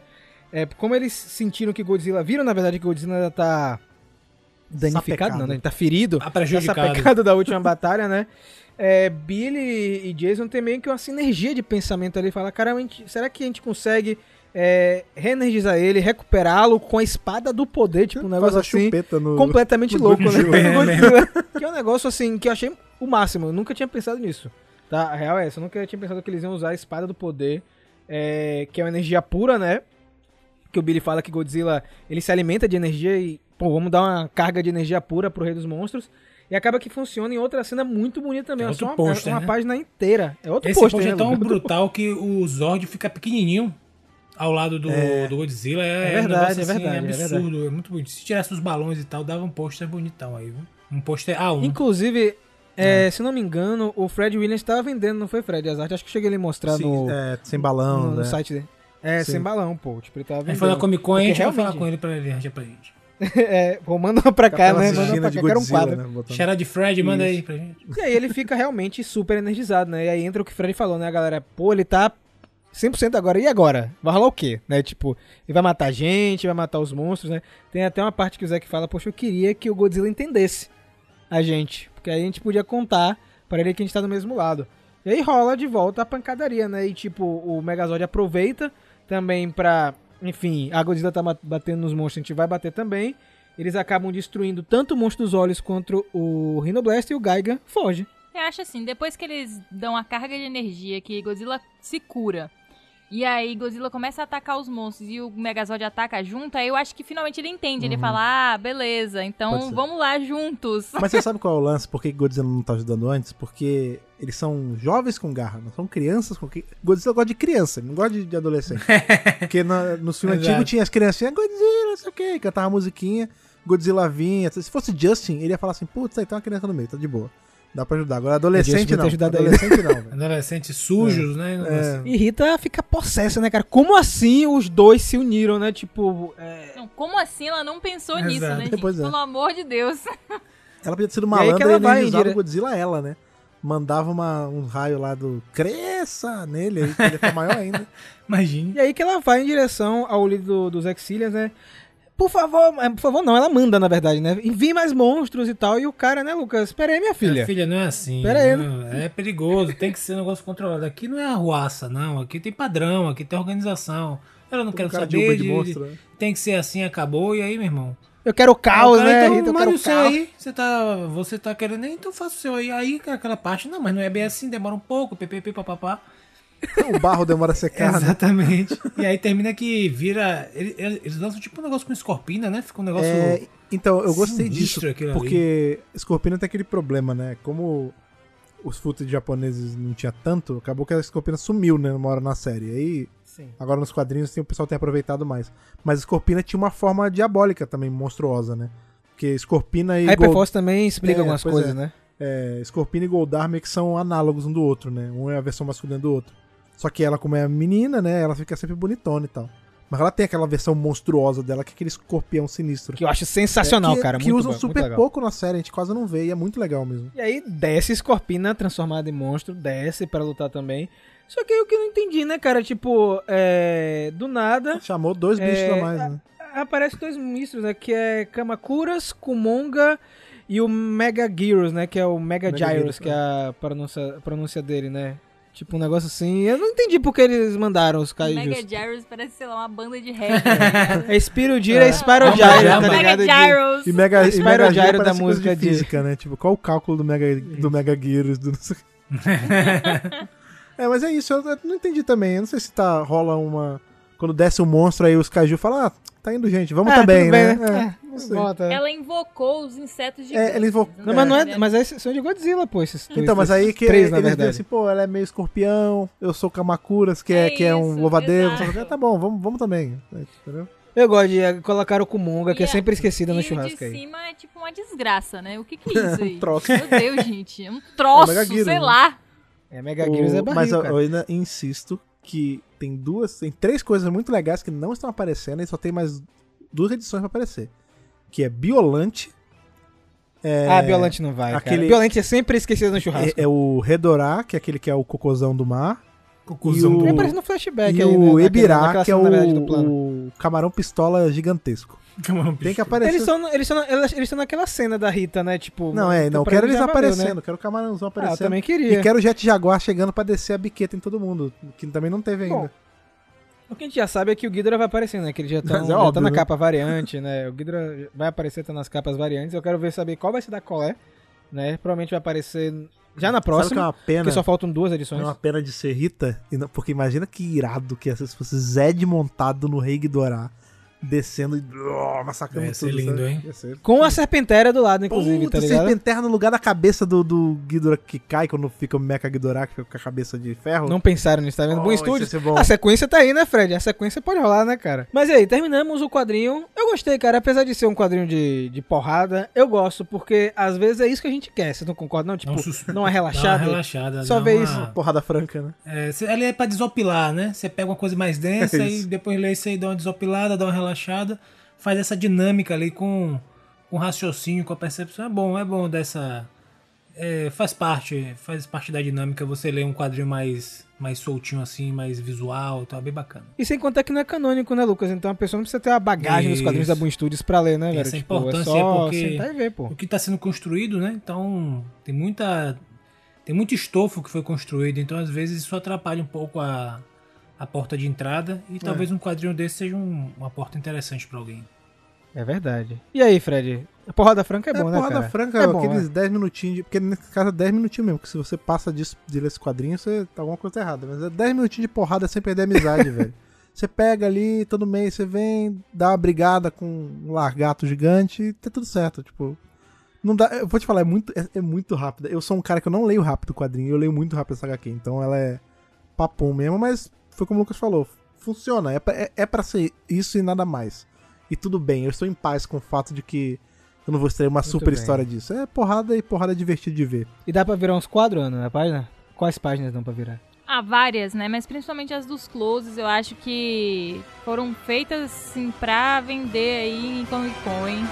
É, como eles sentiram que Godzilla, viram na verdade que Godzilla ainda tá danificado, Sapecado. não, né? Ele tá ferido, Tá tá prejudicado. sapecado da última batalha, né? É, Billy e Jason tem meio que uma sinergia de pensamento ali, fala, cara, gente- será que a gente consegue é, reenergizar ele, recuperá-lo com a espada do poder, tipo um negócio assim no. completamente no louco, né? É, que é um negócio assim que eu achei o máximo. Eu nunca tinha pensado nisso. Tá? A real é essa. Eu nunca tinha pensado que eles iam usar a espada do poder, é, que é uma energia pura, né? Que o Billy fala que Godzilla ele se alimenta de energia e, pô, vamos dar uma carga de energia pura pro Rei dos Monstros. E acaba que funciona em outra cena muito bonita também. É É só uma, pôster, é uma né? página inteira. É outro Esse pôster, post né, é tão Lucas? brutal que o Zord fica pequenininho ao lado do, É. do Godzilla. É, É um verdade, negócio, é assim, verdade, é absurdo. É, muito bonito. Se tirasse os balões e tal, dava um pôster bonitão aí, viu? Um pôster A1. Inclusive, é, se não me engano, o Fred Williams estava vendendo, não foi, Fred? As artes. Acho que cheguei ali mostrar Sim, no, é, sem balão, no, no né? site dele. É, Sim. sem balão, pô. Tipo, ele tava vendendo. foi na Comic Con a gente vai falar com ele pra ele arranjar pra gente. É, pô, manda pra cá, né? Manda pra de cá, quero um quadro. né, botando. Cheira de Fred, manda Isso. aí pra gente. E aí ele fica realmente super energizado, né? E aí entra o que o Fred falou, né, galera? Pô, ele tá 100% agora. E agora? Vai rolar o quê? Né? Tipo, ele vai matar a gente, vai matar os monstros, né? Tem até uma parte que o Zack fala, poxa, eu queria que o Godzilla entendesse a gente. Porque aí a gente podia contar pra ele que a gente tá do mesmo lado. E aí rola de volta a pancadaria, né? E tipo, o Megazord aproveita também pra. Enfim, a Godzilla tá batendo nos monstros, a gente vai bater também. Eles acabam destruindo tanto o monstro dos olhos quanto o Rhinoblast e o Gaiga foge. Eu acho assim, depois que eles dão a carga de energia que Godzilla se cura. E aí Godzilla começa a atacar os monstros e o Megazord ataca junto, aí eu acho que finalmente ele entende. Ele fala, ah, beleza, então vamos lá juntos. Mas você sabe qual é o lance? Por que Godzilla não tá ajudando antes? Porque eles são jovens com garra, não são crianças com. Godzilla gosta de criança, não gosta de, adolescente. Porque na, no filme antigo tinha as criancinhas, Godzilla, não sei o que, cantava musiquinha, Godzilla vinha. Se fosse Justin, ele ia falar assim: putz, aí tem uma criança no meio, tá de boa. Dá pra ajudar. Agora adolescente não. Adolescente não, velho. Adolescentes sujos, né? É. E Rita fica possessa, né, cara? Como assim os dois se uniram, né? Tipo, é... Não, como assim ela não pensou Exato. nisso, né, gente? Pois é. Pelo amor de Deus. Ela podia ter sido E aí que malandra e, ela vai, o Godzilla ela, né? Mandava uma, um raio lá do cresça nele, aí ele ficar maior ainda. Imagine. E aí que ela vai em direção ao líder do- dos Exilias, né? Por favor, é, por favor, não, ela manda, na verdade, né? Envie mais monstros e tal. E o cara, né, Lucas? Pera aí, minha filha. Minha filha, não é assim. Pera aí, não, É perigoso, tem que ser um negócio controlado. Aqui não é arruaça, não. Aqui tem padrão, aqui tem organização. Eu não de saber de, de monstro, né? Tem que ser assim, acabou. E aí, meu irmão? Eu quero caos, Ah, o cara, né, então? Eu manda quero o seu caos. aí. Você tá, você tá querendo, então faça o seu aí. Aí, aquela parte, não, mas não é bem assim, demora um pouco, ppp, papapá. O barro demora a secar, né? Exatamente. e aí termina que vira. ele- ele- Eles lançam tipo um negócio com escorpina, né? Fica um negócio. É, então, eu gostei disso, aquilo ali. porque Scorpion tem aquele problema, né? Como os footage japoneses não tinha tanto, acabou que a Scorpion sumiu, né, uma hora na série. Aí, Sim. agora nos quadrinhos tem, o pessoal tem aproveitado mais. Mas Scorpina tinha uma forma diabólica também, monstruosa, né? Porque Scorpina e A Gold, Hyperforce também explica É, algumas pois coisas, é. né? é, Scorpina e Goldar meio que são análogos um do outro, né? Um é a versão masculina do outro. Só que ela, como é menina, né, ela fica sempre bonitona e tal. Mas ela tem aquela versão monstruosa dela, que é aquele escorpião sinistro. Que eu acho sensacional, É, que, cara. Que muito usam bom, super pouco na série, a gente quase não vê e é muito legal mesmo. E aí desce Scorpina transformada em monstro, desce pra lutar também. Só que o que eu não entendi, né, cara? Tipo, é. Do nada. Chamou dois bichos É, a mais, né? Aparece dois monstros, né? Que é Kamakuras, Kumonga e o Mega Gyros, né? Que é o Mega, Mega Gyros, Gyros, que é a pronúncia, a pronúncia dele, né? Tipo um negócio assim. Eu não entendi porque eles mandaram os Mega Kaijus. Gyros parece, sei lá, uma banda de tá ligado? É Spiro Gira e Spyro Mega Gyro, tá Gyro. ligado? Mega De- Gyros. E Mega, e Spyro Mega Gyro Gyro da música de de- física, né? Tipo, qual o cálculo do Mega, do Mega Gears? Do... não sei- é, mas é isso, eu não entendi também. Eu não sei se tá, rola uma... Quando desce um monstro, aí os Kaiju falam, ah, tá indo gente, vamos Ah, também, tudo né? bem, né? É, É, volta. Ela invocou os insetos de É, ele invocou- Não, mas não é. Mas esses são de Godzilla, pô. Esses dois, Então, mas aí que três, eles na dizem verdade. assim, pô, ela é meio escorpião, eu sou Kamakuras, que é, É que é um louvadeiro. Ah, tá bom, vamos, vamos também. Entendeu? Eu gosto de colocar o Kumonga, que é sempre esquecida no churrasco o de aí. cima é tipo uma desgraça, né? O que que é isso aí? troço. Meu Deus, gente. É um troço, É o sei né? lá. É, Mega Gears é O- barril, mas eu ainda insisto que tem duas, tem três coisas muito legais que não estão aparecendo e só tem mais duas edições pra aparecer. Que é Biolante. É, Ah, Biolante não vai, aquele- cara. Biolante é sempre esquecido no churrasco. é, é o Redorá, que é aquele que é o cocôzão do mar. Cocôzão e o- do- Ele aparece no flashback e aí, né, o naquele- Ebirá, que é o, o camarão pistola gigantesco. Tem que aparecer. Eles estão eles tão, eles tão naquela cena da Rita, né? Tipo. Não, é, não quero eles valeu, aparecendo, né? quero o camarãozão Ah, eu aparecendo. também queria. E quero o Jet Jaguar chegando pra descer a biqueta em todo mundo, que também não teve ainda. Bom, O que a gente já sabe é que o Ghidorah vai aparecer, né? Que ele já tá, Mas é já óbvio, tá na né? capa variante, né? O Ghidorah vai aparecer, tá nas capas variantes. Eu quero ver saber qual vai ser da colé, né? Provavelmente vai aparecer já na Sabe que é próxima, uma pena? porque só faltam duas edições. É uma pena de ser Rita, porque imagina que irado que ia ser se fosse Zed montado no Rei Ghidorah, descendo e oh, massacrando Ia ser tudo. lindo, sabe? hein? Ser. Com a Serpentéria do lado, inclusive, Puta, tá ligado? serpenterra no lugar da cabeça do, do Ghidorah que cai quando fica o Mecha Ghidorah, que fica com a cabeça de ferro. Não pensaram nisso, tá vendo? Oh, bom estúdio. bom. A sequência tá aí, né, Fred? A sequência pode rolar, né, cara? Mas e aí, terminamos o quadrinho. Eu gostei, cara. Apesar de ser um quadrinho de, de porrada, eu gosto, porque às vezes é isso que a gente quer. Você não concorda, não? Tipo, sus- não é Dá uma relaxado. relaxada. Só vê uma- isso. Porrada franca, né? É, ali é pra desopilar, né? Você pega uma coisa mais densa É e depois lê isso aí, dá uma desopilada, dá uma relaxada, faz essa dinâmica ali com com raciocínio, com a percepção. É bom, é bom dessa é, faz parte, faz parte da dinâmica você ler um quadrinho mais, mais soltinho assim, mais visual, tá bem bacana. E sem contar que não é canônico, né, Lucas? Então a pessoa não precisa ter a bagagem dos Isso. quadrinhos da Boom Studios pra ler, né, velho? Essa tipo, é importância só é porque- sentar e ver, pô. O que está sendo construído, né? Então tem muita tem muito estofo que foi construído, então às vezes isso atrapalha um pouco a, a porta de entrada e talvez um quadrinho desse seja um- uma porta interessante para alguém. É verdade. E aí, Fred? A porrada franca é bom, né, porrada cara? franca, é bom, aqueles é. 10 minutinhos, de, porque nesse caso é 10 minutinhos mesmo, porque se você passa disso de ler esse quadrinho, você tá alguma coisa errada. Mas é 10 minutinhos de porrada sem perder a amizade, velho. Você pega ali, todo mês você vem, dá uma brigada com um largato gigante e tá tudo certo, tipo... Não dá, eu vou te falar, é muito, é, é muito rápida. Eu sou um cara que eu não leio rápido o quadrinho, eu leio muito rápido essa HQ, então ela é papum mesmo, mas foi como o Lucas falou, funciona, é pra, é, é pra ser isso e nada mais. E tudo bem, eu estou em paz com o fato de que eu não vou extrair uma super bem. história disso. É porrada e porrada divertida de ver. E dá pra virar uns quadros, Ana, na página? Quais páginas dão pra virar? Há várias, né? Mas principalmente as dos closes, eu acho que foram feitas assim pra vender aí em Comic Con, hein?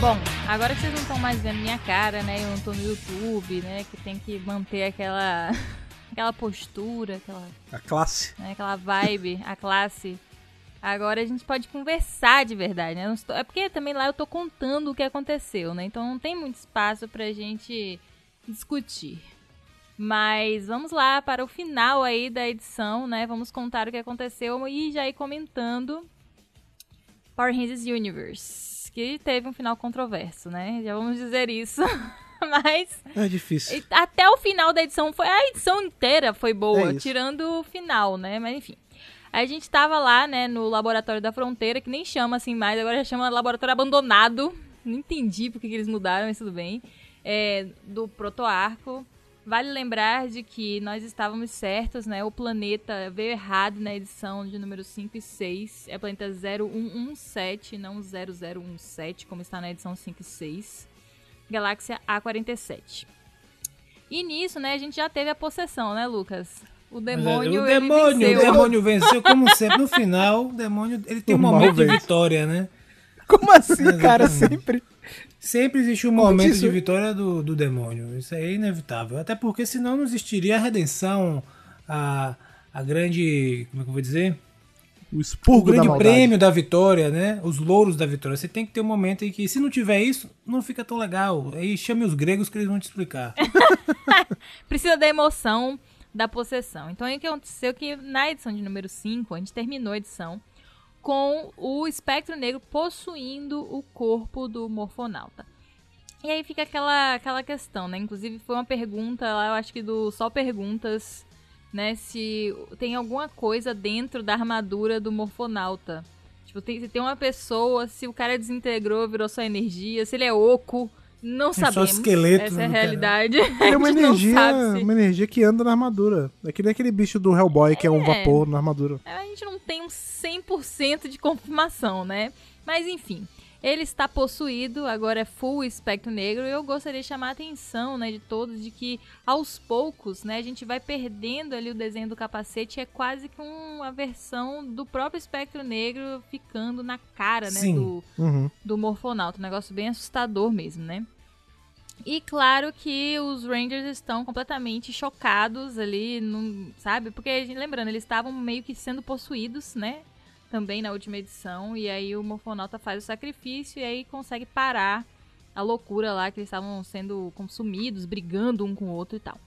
Bom, agora que vocês não estão mais vendo minha cara, né? Eu não tô no YouTube, né? Que tem que manter aquela aquela postura, aquela A classe. né, aquela vibe, a classe. Agora a gente pode conversar de verdade, né? Estou- É porque também lá eu tô contando o que aconteceu, né? Então não tem muito espaço pra gente discutir. Mas vamos lá para o final aí da edição, né? Vamos contar o que aconteceu e já ir comentando Power Rangers Universe, que teve um final controverso, né? Já vamos dizer isso. Mas É difícil. Até o final da edição foi. A edição inteira foi boa, É tirando o final, né? Mas enfim. A gente tava lá, né, no Laboratório da Fronteira, que nem chama assim mais, agora já chama Laboratório Abandonado. Não entendi porque que eles mudaram, mas tudo bem. É, do Protoarco. Vale lembrar de que nós estávamos certos, né? O planeta veio errado na edição de número 5 e 6. É planeta 0117, não 0017, como está na edição 5 e 6. Galáxia A47. E nisso, né, a gente já teve a possessão, né, Lucas? O demônio, o ele demônio, venceu. o demônio venceu como sempre no final. O demônio, ele tem um momento de vitória, né? Como assim, cara? Sempre. Sempre existe um Como momento disse- de vitória do, do demônio. Isso é inevitável. Até porque senão não existiria a redenção, a, a grande. Como é que eu vou dizer? O O expurgo da grande maldade. prêmio da vitória, né? Os louros da vitória. Você tem que ter um momento em que, se não tiver isso, não fica tão legal. Aí chame os gregos que eles vão te explicar. Precisa da emoção da possessão. Então, aí o que aconteceu é que na edição de número 5, a gente terminou a edição com o espectro negro possuindo o corpo do morfonauta. E aí fica aquela, aquela questão, né? Inclusive foi uma pergunta lá, eu acho que do Só Perguntas, né? Se tem alguma coisa dentro da armadura do morfonauta. Tipo, tem, se tem uma pessoa, se o cara desintegrou, virou só energia, se ele é oco, não só sabemos. esqueleto Essa é a cara. realidade. É uma energia, se- uma energia que anda na armadura. É que nem aquele bicho do Hellboy que é um É. vapor na armadura. A gente não tem um 100% de confirmação, né? Mas enfim, ele está possuído, agora é full espectro negro, e eu gostaria de chamar a atenção, né, de todos, de que aos poucos, né, a gente vai perdendo ali o desenho do capacete, é quase que uma versão do próprio espectro negro ficando na cara, né, Sim. do, Uhum. do Morfonauta. Um negócio bem assustador mesmo, né? E claro que os Rangers estão completamente chocados ali, não, sabe? Porque, lembrando, eles estavam meio que sendo possuídos, né? Também na última edição. E aí o Morfonauta faz o sacrifício e aí consegue parar a loucura lá, que eles estavam sendo consumidos, brigando um com o outro e tal.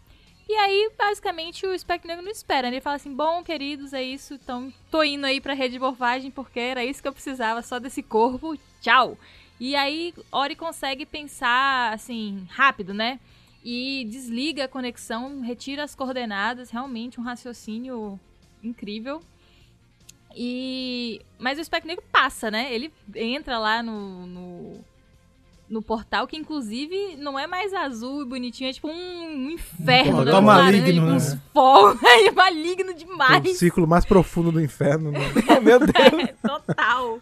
E aí, basicamente, o Spectre Negro não espera. né? Ele fala assim: Bom, queridos, é isso. Então, tô indo aí pra rede de porque era isso que eu precisava, só desse corpo. Tchau. E aí, Ori consegue pensar, assim, rápido, né? E desliga a conexão, retira as coordenadas. Realmente, um raciocínio incrível. E. Mas o Spectre Negro passa, né? Ele entra lá no, no, no portal, que inclusive não é mais azul e bonitinho, é tipo um, um inferno, portal né? Um maligno, né? uns fogos. É maligno O demais. círculo mais profundo do inferno. Né? Meu Deus. Total.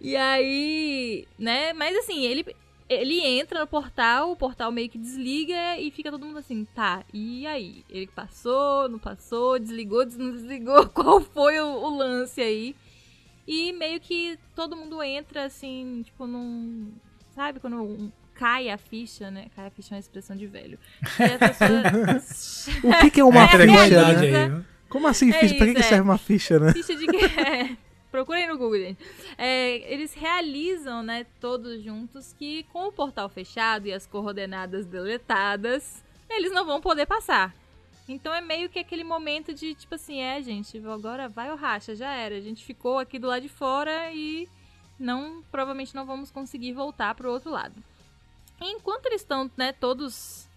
E aí, né? Mas assim, ele ele entra no portal, o portal meio que desliga e fica todo mundo assim, tá, e aí? Ele passou, não passou, desligou, des- não desligou, qual foi o, o lance aí? E meio que todo mundo entra assim, tipo, num. Sabe, quando um- cai a ficha, né? Cai a ficha é uma expressão de velho. E a pessoa. O que, que é uma É, ficha, né? Como assim É ficha? Pra que, isso, que é. serve uma ficha, né? Ficha de é, Procurem no Google, gente. É, eles realizam, né, todos juntos, que com o portal fechado e as coordenadas deletadas, eles não vão poder passar. Então é meio que aquele momento de, tipo assim, é, gente, agora vai ou racha, já era. A gente ficou aqui do lado de fora e não, provavelmente não vamos conseguir voltar pro outro lado. Enquanto eles estão, né, todos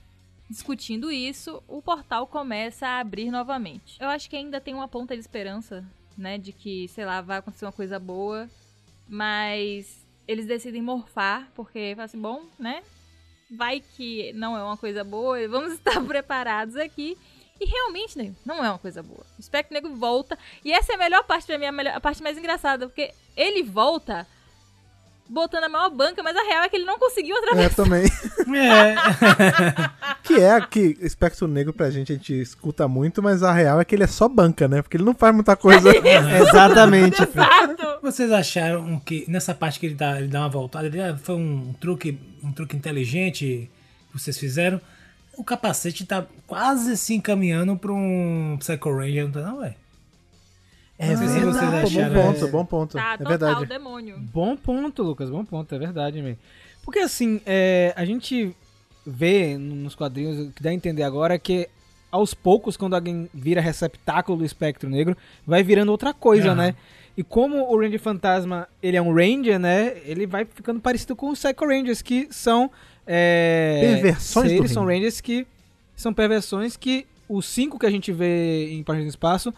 discutindo isso, o portal começa a abrir novamente. Eu acho que ainda tem uma ponta de esperança, né, de que, sei lá, vai acontecer uma coisa boa, mas eles decidem morfar, porque fala assim, bom, né, vai que não é uma coisa boa, vamos estar preparados aqui. E realmente, não é uma coisa boa. O Espectro Negro volta, e essa é a melhor parte pra mim, a, melhor- a parte mais engraçada, porque ele volta botando a maior banca, mas a real é que ele não conseguiu atravessar. É, também. É. Que é que espectro negro pra gente a gente escuta muito, mas a real é que ele é só banca, né? Porque ele não faz muita coisa. Exatamente. Exato. Vocês acharam que nessa parte que ele dá, ele dá uma voltada, ele, ah, foi um truque, um truque inteligente que vocês fizeram? O capacete tá quase se encaminhando pra um Psycho Ranger, não tá não, velho? É sei se vocês verdade. Bom ponto, é. bom ponto. Tá, é total, verdade. demônio. Bom ponto, Lucas, bom ponto, é verdade mesmo. Porque assim, é, a gente vê nos quadrinhos, o que dá a entender agora é que aos poucos, quando alguém vira receptáculo do espectro negro, vai virando outra coisa, Aham. né? E como o Ranger Fantasma, ele é um Ranger, né? Ele vai ficando parecido com os Psycho Rangers, que são... É, Perversões do seres, são Ranger. Rangers que são perversões que os cinco que a gente vê em Páginas do Espaço,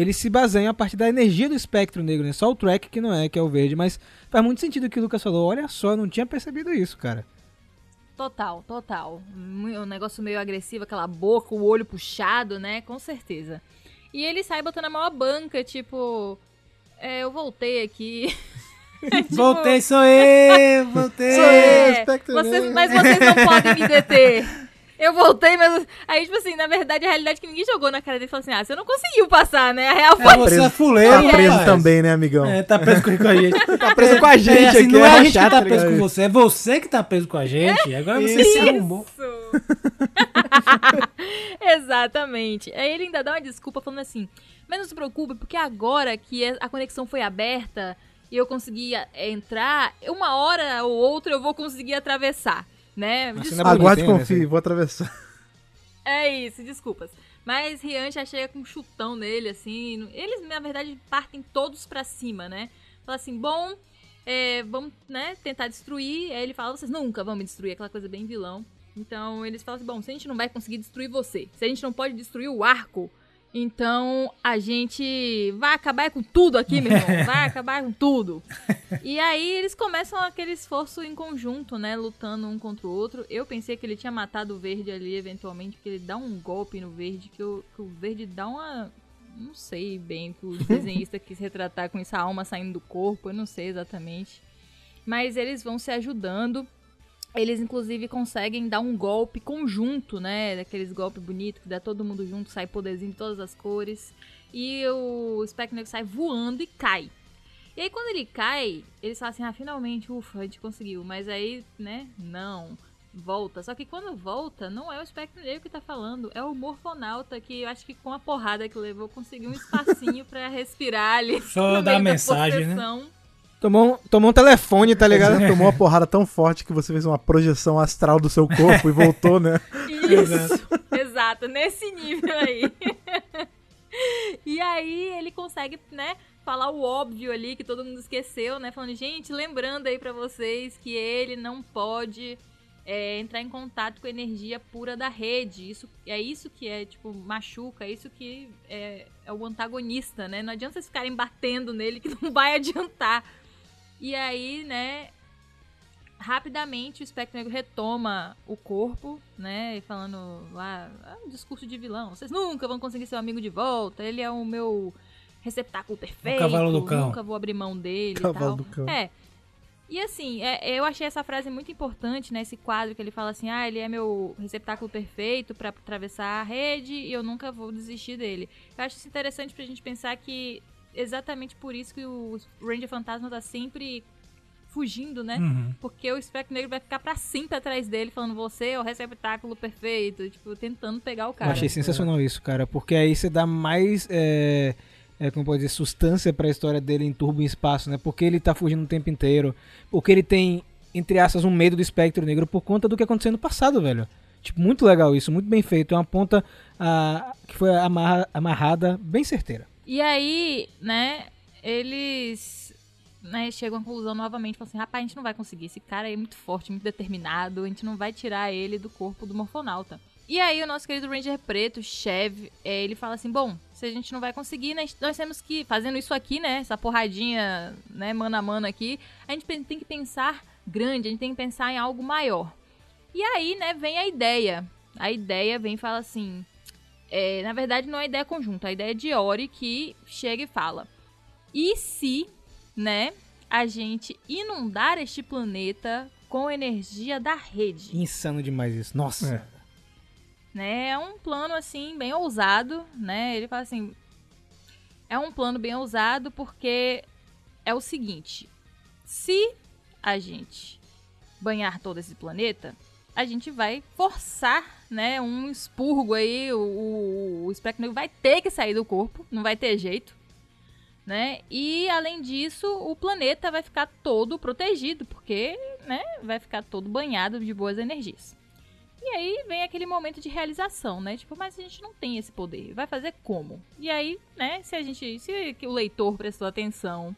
eles se baseiam a partir da energia do espectro negro, né? Só o track que não é, que é o verde, mas faz muito sentido o que o Lucas falou. Olha só, eu não tinha percebido isso, cara. Total, total. Um negócio meio agressivo, aquela boca, o olho puxado, né? Com certeza. E ele sai botando a maior banca, tipo. É, eu voltei aqui. Tipo, Voltei, sou eu! Voltei! Sou eu. É, espectro vocês, negro. mas vocês não podem me deter. Eu voltei, mas. Aí, tipo assim, na verdade, a realidade é que ninguém jogou na cara dele e falou assim: ah, você não conseguiu passar, né? A real foi. É, você é fuleiro, Tá preso rapaz. também, né, amigão? É, tá preso com, a gente. Tá preso com a gente É, assim, aqui, não é é a gente que tá tá preso com você, é você que tá preso com a gente. Agora você se arrumou. Isso! Exatamente. Aí ele ainda dá uma desculpa falando assim: Mas não se preocupe, porque agora que a conexão foi aberta e eu consegui a- entrar, uma hora ou outra eu vou conseguir atravessar. Né? Desculpa. na Aguarde e né, confie, assim. vou atravessar. É isso, desculpas. Mas Rian já chega com um chutão nele, assim. Eles, na verdade, partem todos pra cima, né? Fala assim, bom, é, vamos, né, tentar destruir. Aí ele fala, vocês nunca vão me destruir, aquela coisa bem vilão. Então eles falam assim, bom, se a gente não vai conseguir destruir você, se a gente não pode destruir o arco, então a gente vai acabar com tudo aqui, meu irmão. Vai acabar com tudo. E aí eles começam aquele esforço em conjunto, né? Lutando um contra o outro. Eu pensei que ele tinha matado o verde ali eventualmente, porque ele dá um golpe no verde, que o, que o verde dá uma. Não sei bem que o desenhista quis retratar com essa alma saindo do corpo, eu não sei exatamente. Mas eles vão se ajudando. Eles, inclusive, conseguem dar um golpe conjunto, né? Daqueles golpes bonitos que dá todo mundo junto, sai poderzinho de todas as cores. E o Spec Negro sai voando e cai. E aí, quando ele cai, eles falam assim: ah, finalmente, ufa, a gente conseguiu. Mas aí, né? Não. Volta. Só que quando volta, não é o Spectre Negro que tá falando, é o Morfonauta que eu acho que com a porrada que levou conseguiu um espacinho pra respirar ali. Só dar meio da mensagem, né? Tomou, um- tomou um telefone, tá ligado? Tomou uma porrada tão forte que você fez uma projeção astral do seu corpo e voltou, né? Isso, exato, nesse nível aí. e aí ele consegue, né, falar o óbvio ali que todo mundo esqueceu, né? Falando, gente, lembrando aí pra vocês que ele não pode é, entrar em contato com a energia pura da rede. Isso é isso que é, tipo, machuca, é isso que é, é o antagonista, né? Não adianta vocês ficarem batendo nele que não vai adiantar. E aí, né, rapidamente o Espectro Negro retoma o corpo, né? E falando lá, ah, um discurso de vilão. Vocês nunca vão conseguir ser um amigo de volta. Ele é o meu receptáculo perfeito. cavalo do cão. Nunca vou abrir mão dele Cavalo e tal. do cão. É. E assim, é- eu achei essa frase muito importante, né? Esse quadro que ele fala assim: ah, ele é meu receptáculo perfeito pra atravessar a rede e eu nunca vou desistir dele. Eu acho isso interessante pra gente pensar que exatamente por isso que o Ranger Fantasma tá sempre fugindo, né? Uhum. Porque o Espectro Negro vai ficar pra sempre atrás dele, falando você é o receptáculo perfeito, tipo, tentando pegar o Eu cara. achei sensacional isso, cara, porque aí você dá mais, é, é, como pode dizer, sustância pra história dele em Turbo em Espaço, né? Porque ele tá fugindo o tempo inteiro, porque ele tem, entre aspas, um medo do Espectro Negro por conta do que aconteceu no passado, velho. Tipo, muito legal isso, muito bem feito. É uma ponta ah, que foi amarra- amarrada bem certeira. E aí, né, eles né, chegam à conclusão novamente, falam assim, rapaz, a gente não vai conseguir, esse cara é muito forte, muito determinado, a gente não vai tirar ele do corpo do morfonauta. E aí o nosso querido Ranger Preto, Chev, é, ele fala assim, bom, se a gente não vai conseguir, né, nós temos que, fazendo isso aqui, né, essa porradinha, né, mano a mano aqui, a gente tem que pensar grande, a gente tem que pensar em algo maior. E aí, né, vem a ideia. A ideia vem e fala assim, é, na verdade, não é ideia conjunta, é a ideia de Ori que chega e fala: e se, né, a gente inundar este planeta com energia da rede? Insano demais isso. Nossa. É. né? É um plano assim bem ousado, né? Ele fala assim, é um plano bem ousado porque é o seguinte: se a gente banhar todo esse planeta, a gente vai forçar, né, um expurgo aí, o, o, o espectro negro vai ter que sair do corpo, não vai ter jeito, né? E além disso, o planeta vai ficar todo protegido, porque, né, vai ficar todo banhado de boas energias. E aí vem aquele momento de realização, né? Tipo, mas a gente não tem esse poder. Vai fazer como? E aí, né, se a gente. Se o leitor prestou atenção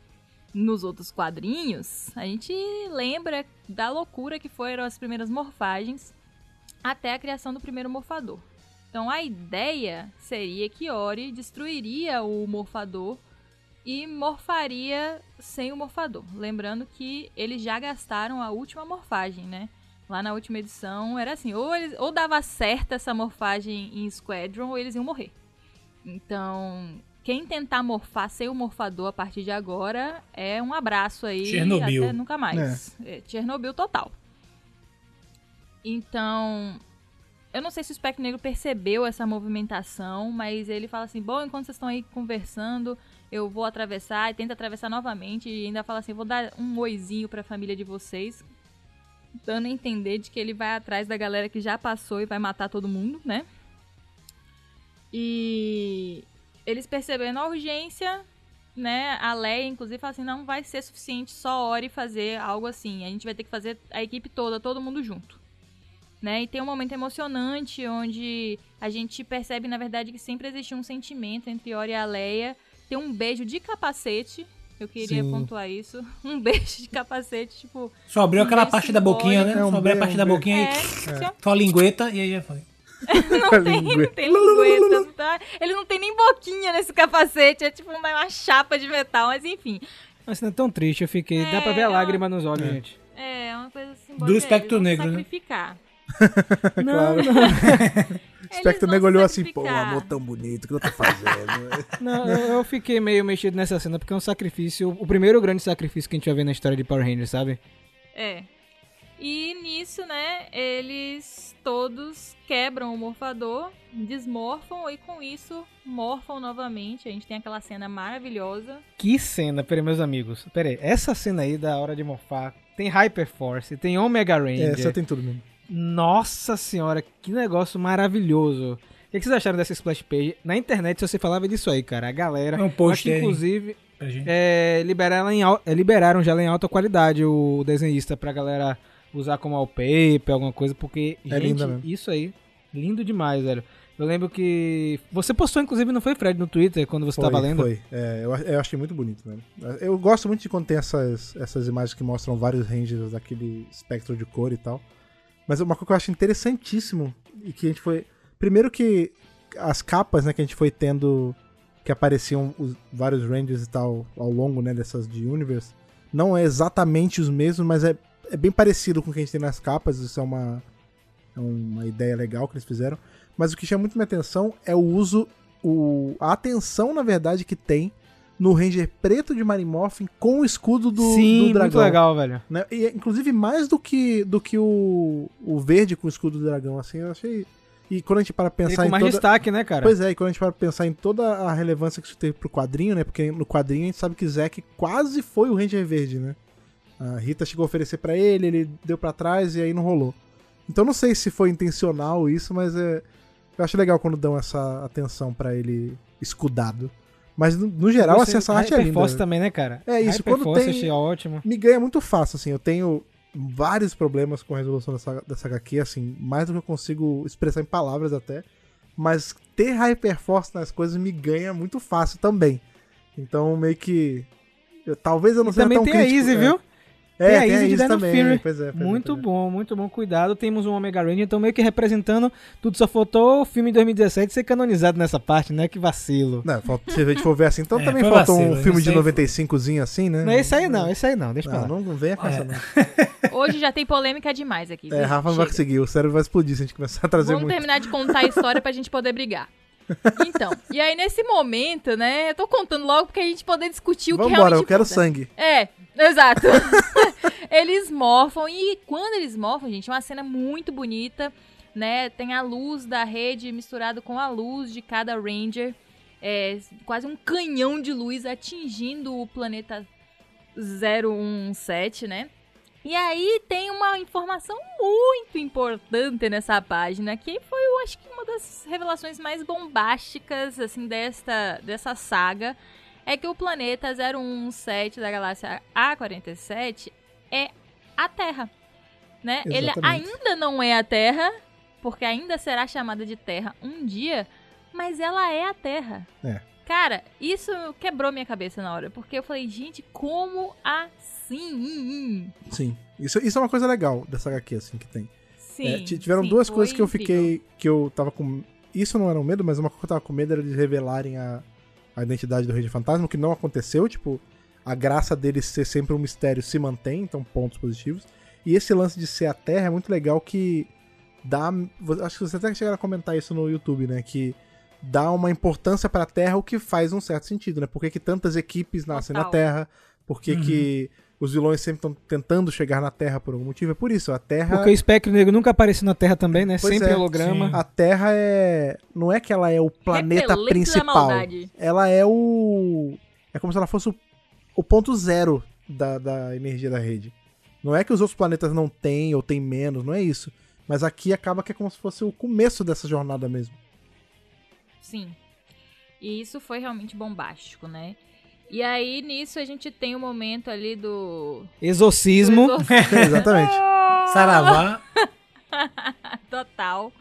nos outros quadrinhos, a gente lembra da loucura que foram as primeiras morfagens até a criação do primeiro morfador. Então a ideia seria que Ori destruiria o morfador e morfaria sem o morfador. Lembrando que eles já gastaram a última morfagem, né? Lá na última edição era assim, ou, eles, ou dava certo essa morfagem em Squadron ou eles iam morrer. Então, quem tentar morfar sem o morfador a partir de agora é um abraço aí Chernobyl. até nunca mais. É. Chernobyl total. Então, eu não sei se o Espectro Negro percebeu essa movimentação, mas ele fala assim: bom, enquanto vocês estão aí conversando, eu vou atravessar e tenta atravessar novamente. E ainda fala assim: vou dar um oizinho pra família de vocês, dando a entender de que ele vai atrás da galera que já passou e vai matar todo mundo, né? E eles percebendo a urgência, né? A Leia, inclusive, fala assim: não vai ser suficiente só Ori fazer algo assim. A gente vai ter que fazer a equipe toda, todo mundo junto. Né? E tem um momento emocionante onde a gente percebe, na verdade, que sempre existiu um sentimento entre Ori e a Leia. Tem um beijo de capacete. Eu queria Sim. pontuar isso. Um beijo de capacete, tipo. Só abriu Um aquela parte da boquinha, né? simbólico. É, um Só abriu a parte um da boquinha É, e tinha- só a lingueta e aí já foi. não tem, não tem lingueta. não tá? Ele não tem nem boquinha nesse capacete. É tipo uma, uma chapa de metal, mas enfim. Mas não é tão triste, eu fiquei. Dá pra ver É, a é lágrima nos olhos, É. gente. É, é uma coisa assim. Do espectro negro, né? sacrificar. Não, não, Espectro vão Negro olhou assim, pô, sacrificar. amor tão bonito, o que eu tô fazendo? não, eu, eu fiquei meio mexido nessa cena, porque é um sacrifício, o primeiro grande sacrifício que a gente vai ver na história de Power Rangers, sabe? É. E nisso, né, eles todos quebram o morfador, desmorfam e com isso morfam novamente. A gente tem aquela cena maravilhosa. Que cena, peraí, meus amigos. Peraí, essa cena aí da hora de morfar tem Hyperforce, tem Omega Ranger. é, você tem tudo mesmo. Nossa senhora, que negócio maravilhoso. O que vocês acharam dessa splash page? Na internet você falava disso aí, cara. A galera. É um post que, inclusive, é, liberaram, em, é, liberaram já em alta qualidade o desenhista pra galera usar como wallpaper, alguma coisa, porque, É gente, isso aí, lindo demais, velho. Eu lembro que. Você postou, inclusive, não foi, Fred, no Twitter, quando você Foi, tava lendo? Foi. É, eu, eu achei muito bonito, velho. Eu gosto muito de quando tem essas, essas imagens que mostram vários rangers daquele espectro de cor e tal. Mas uma coisa que eu acho interessantíssimo e que a gente foi. Primeiro que as capas, né, que a gente foi tendo que apareciam os vários rangers e tal ao longo, né, dessas de Universe, não é exatamente os mesmos, mas é, é bem parecido com o que a gente tem nas capas. Isso é uma, é uma ideia legal que eles fizeram. Mas o que chama muito minha atenção é o uso, o, a atenção, na verdade, que tem no Ranger preto de Marimorphin com o escudo do, Sim, do dragão. muito legal, velho. né? E, inclusive mais do que, do que o, o verde com o escudo do dragão, assim, eu achei... E quando a gente para Ele pensar com em mais toda... destaque, né, cara? Pois é, e quando a gente para pensar em toda a relevância que isso teve pro quadrinho, né? Porque no quadrinho a gente sabe que Zack quase foi o Ranger Verde, né? A Rita chegou a oferecer pra ele, ele deu pra trás e aí não rolou. Então não sei se foi intencional isso, mas é, eu acho legal quando dão essa atenção pra ele escudado. Mas no, no geral, Você- assim, essa arte é linda. também, né, cara? É isso, quando tem- achei ótimo. Me ganha muito fácil, assim. Eu tenho vários problemas com a resolução dessa, dessa HQ, assim, mais do que eu consigo expressar em palavras até. Mas ter Hyperforce nas coisas me ganha muito fácil também. Então, meio que. eu- talvez eu não E seja também tão tem a crítico, Easy, é. viu? É, Tem a tem a Easy de Dino também. Fury. Pois é, pois é, Muito pois é. bom, muito bom. Cuidado. Temos um Omega Ranger, então meio que representando tudo. Só faltou o filme de 2017 ser canonizado nessa parte, né? Que vacilo. Não, falta- se a gente for ver assim, então É, também faltou vacilo, um filme de aí foi- 95zinho assim, né? Não é esse aí não, esse aí não, deixa pra Não, lá. não venha com essa, É. não. Hoje já tem polêmica demais aqui. É? Rafa não vai conseguir, o cérebro vai explodir se a gente começar a trazer Vamos muito. terminar de contar a história pra gente poder brigar. Então, e aí nesse momento, né? Eu tô contando logo porque a gente poder discutir o que Vambora, realmente eu quero sangue. É, exato. eles morfam e quando eles morfam, gente, é uma cena muito bonita, né? Tem a luz da rede misturado com a luz de cada Ranger. É quase um canhão de luz atingindo o planeta 017, né? E aí tem uma informação muito importante nessa página, que foi, eu acho que uma das revelações mais bombásticas, assim, desta, dessa saga, é que o planeta 017 da galáxia A47 é a Terra, né? Ele ainda não é a Terra, porque ainda será chamada de Terra um dia, mas ela é a Terra. É. Cara, isso quebrou minha cabeça na hora, porque eu falei, gente, como assim? Sim. Isso, isso é uma coisa legal dessa HQ, assim, que tem. Sim. É, tiveram sim, duas coisas que eu incrível. fiquei. que eu tava com. Isso não era um medo, mas uma coisa que eu tava com medo era de revelarem a, a identidade do Rei de Fantasma, o que não aconteceu, tipo, a graça dele ser sempre um mistério se mantém, então pontos positivos. E esse lance de ser a Terra é muito legal que dá. Acho que você até chegaram a comentar isso no YouTube, né? Que dá uma importância pra Terra, o que faz um certo sentido, né? Por que, que tantas equipes nascem na Total. Terra? Por que, Uhum. que os vilões sempre estão tentando chegar na Terra por algum motivo? É por isso, a Terra. Porque o espectro negro nunca apareceu na Terra também, né? Pois Sempre é, holograma. sim. A Terra é. Não é que ela é o planeta Repelente principal. Ela é o. É como se ela fosse o, o ponto zero da, da energia da rede. Não é que os outros planetas não têm ou têm menos, não é isso. Mas aqui acaba que é como se fosse o começo dessa jornada mesmo. Sim. E isso foi realmente bombástico, né? E aí, nisso, a gente tem o momento ali do. Exorcismo. do exorcismo. Exatamente. Saravá. Total.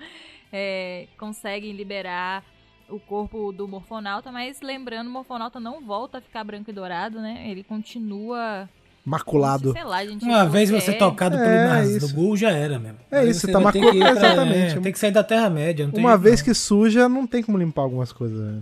É, conseguem liberar o corpo do Morfonauta, mas lembrando, o Morfonauta não volta a ficar branco e dourado, né? Ele continua. Maculado. Sei lá, gente. Uma vez você é, tocado pelo É, isso. do Gul, já era mesmo. É Aí isso, você tá maculado, exatamente. é, tem que sair da Terra-média. Uma vez não. que suja, não tem como limpar algumas coisas.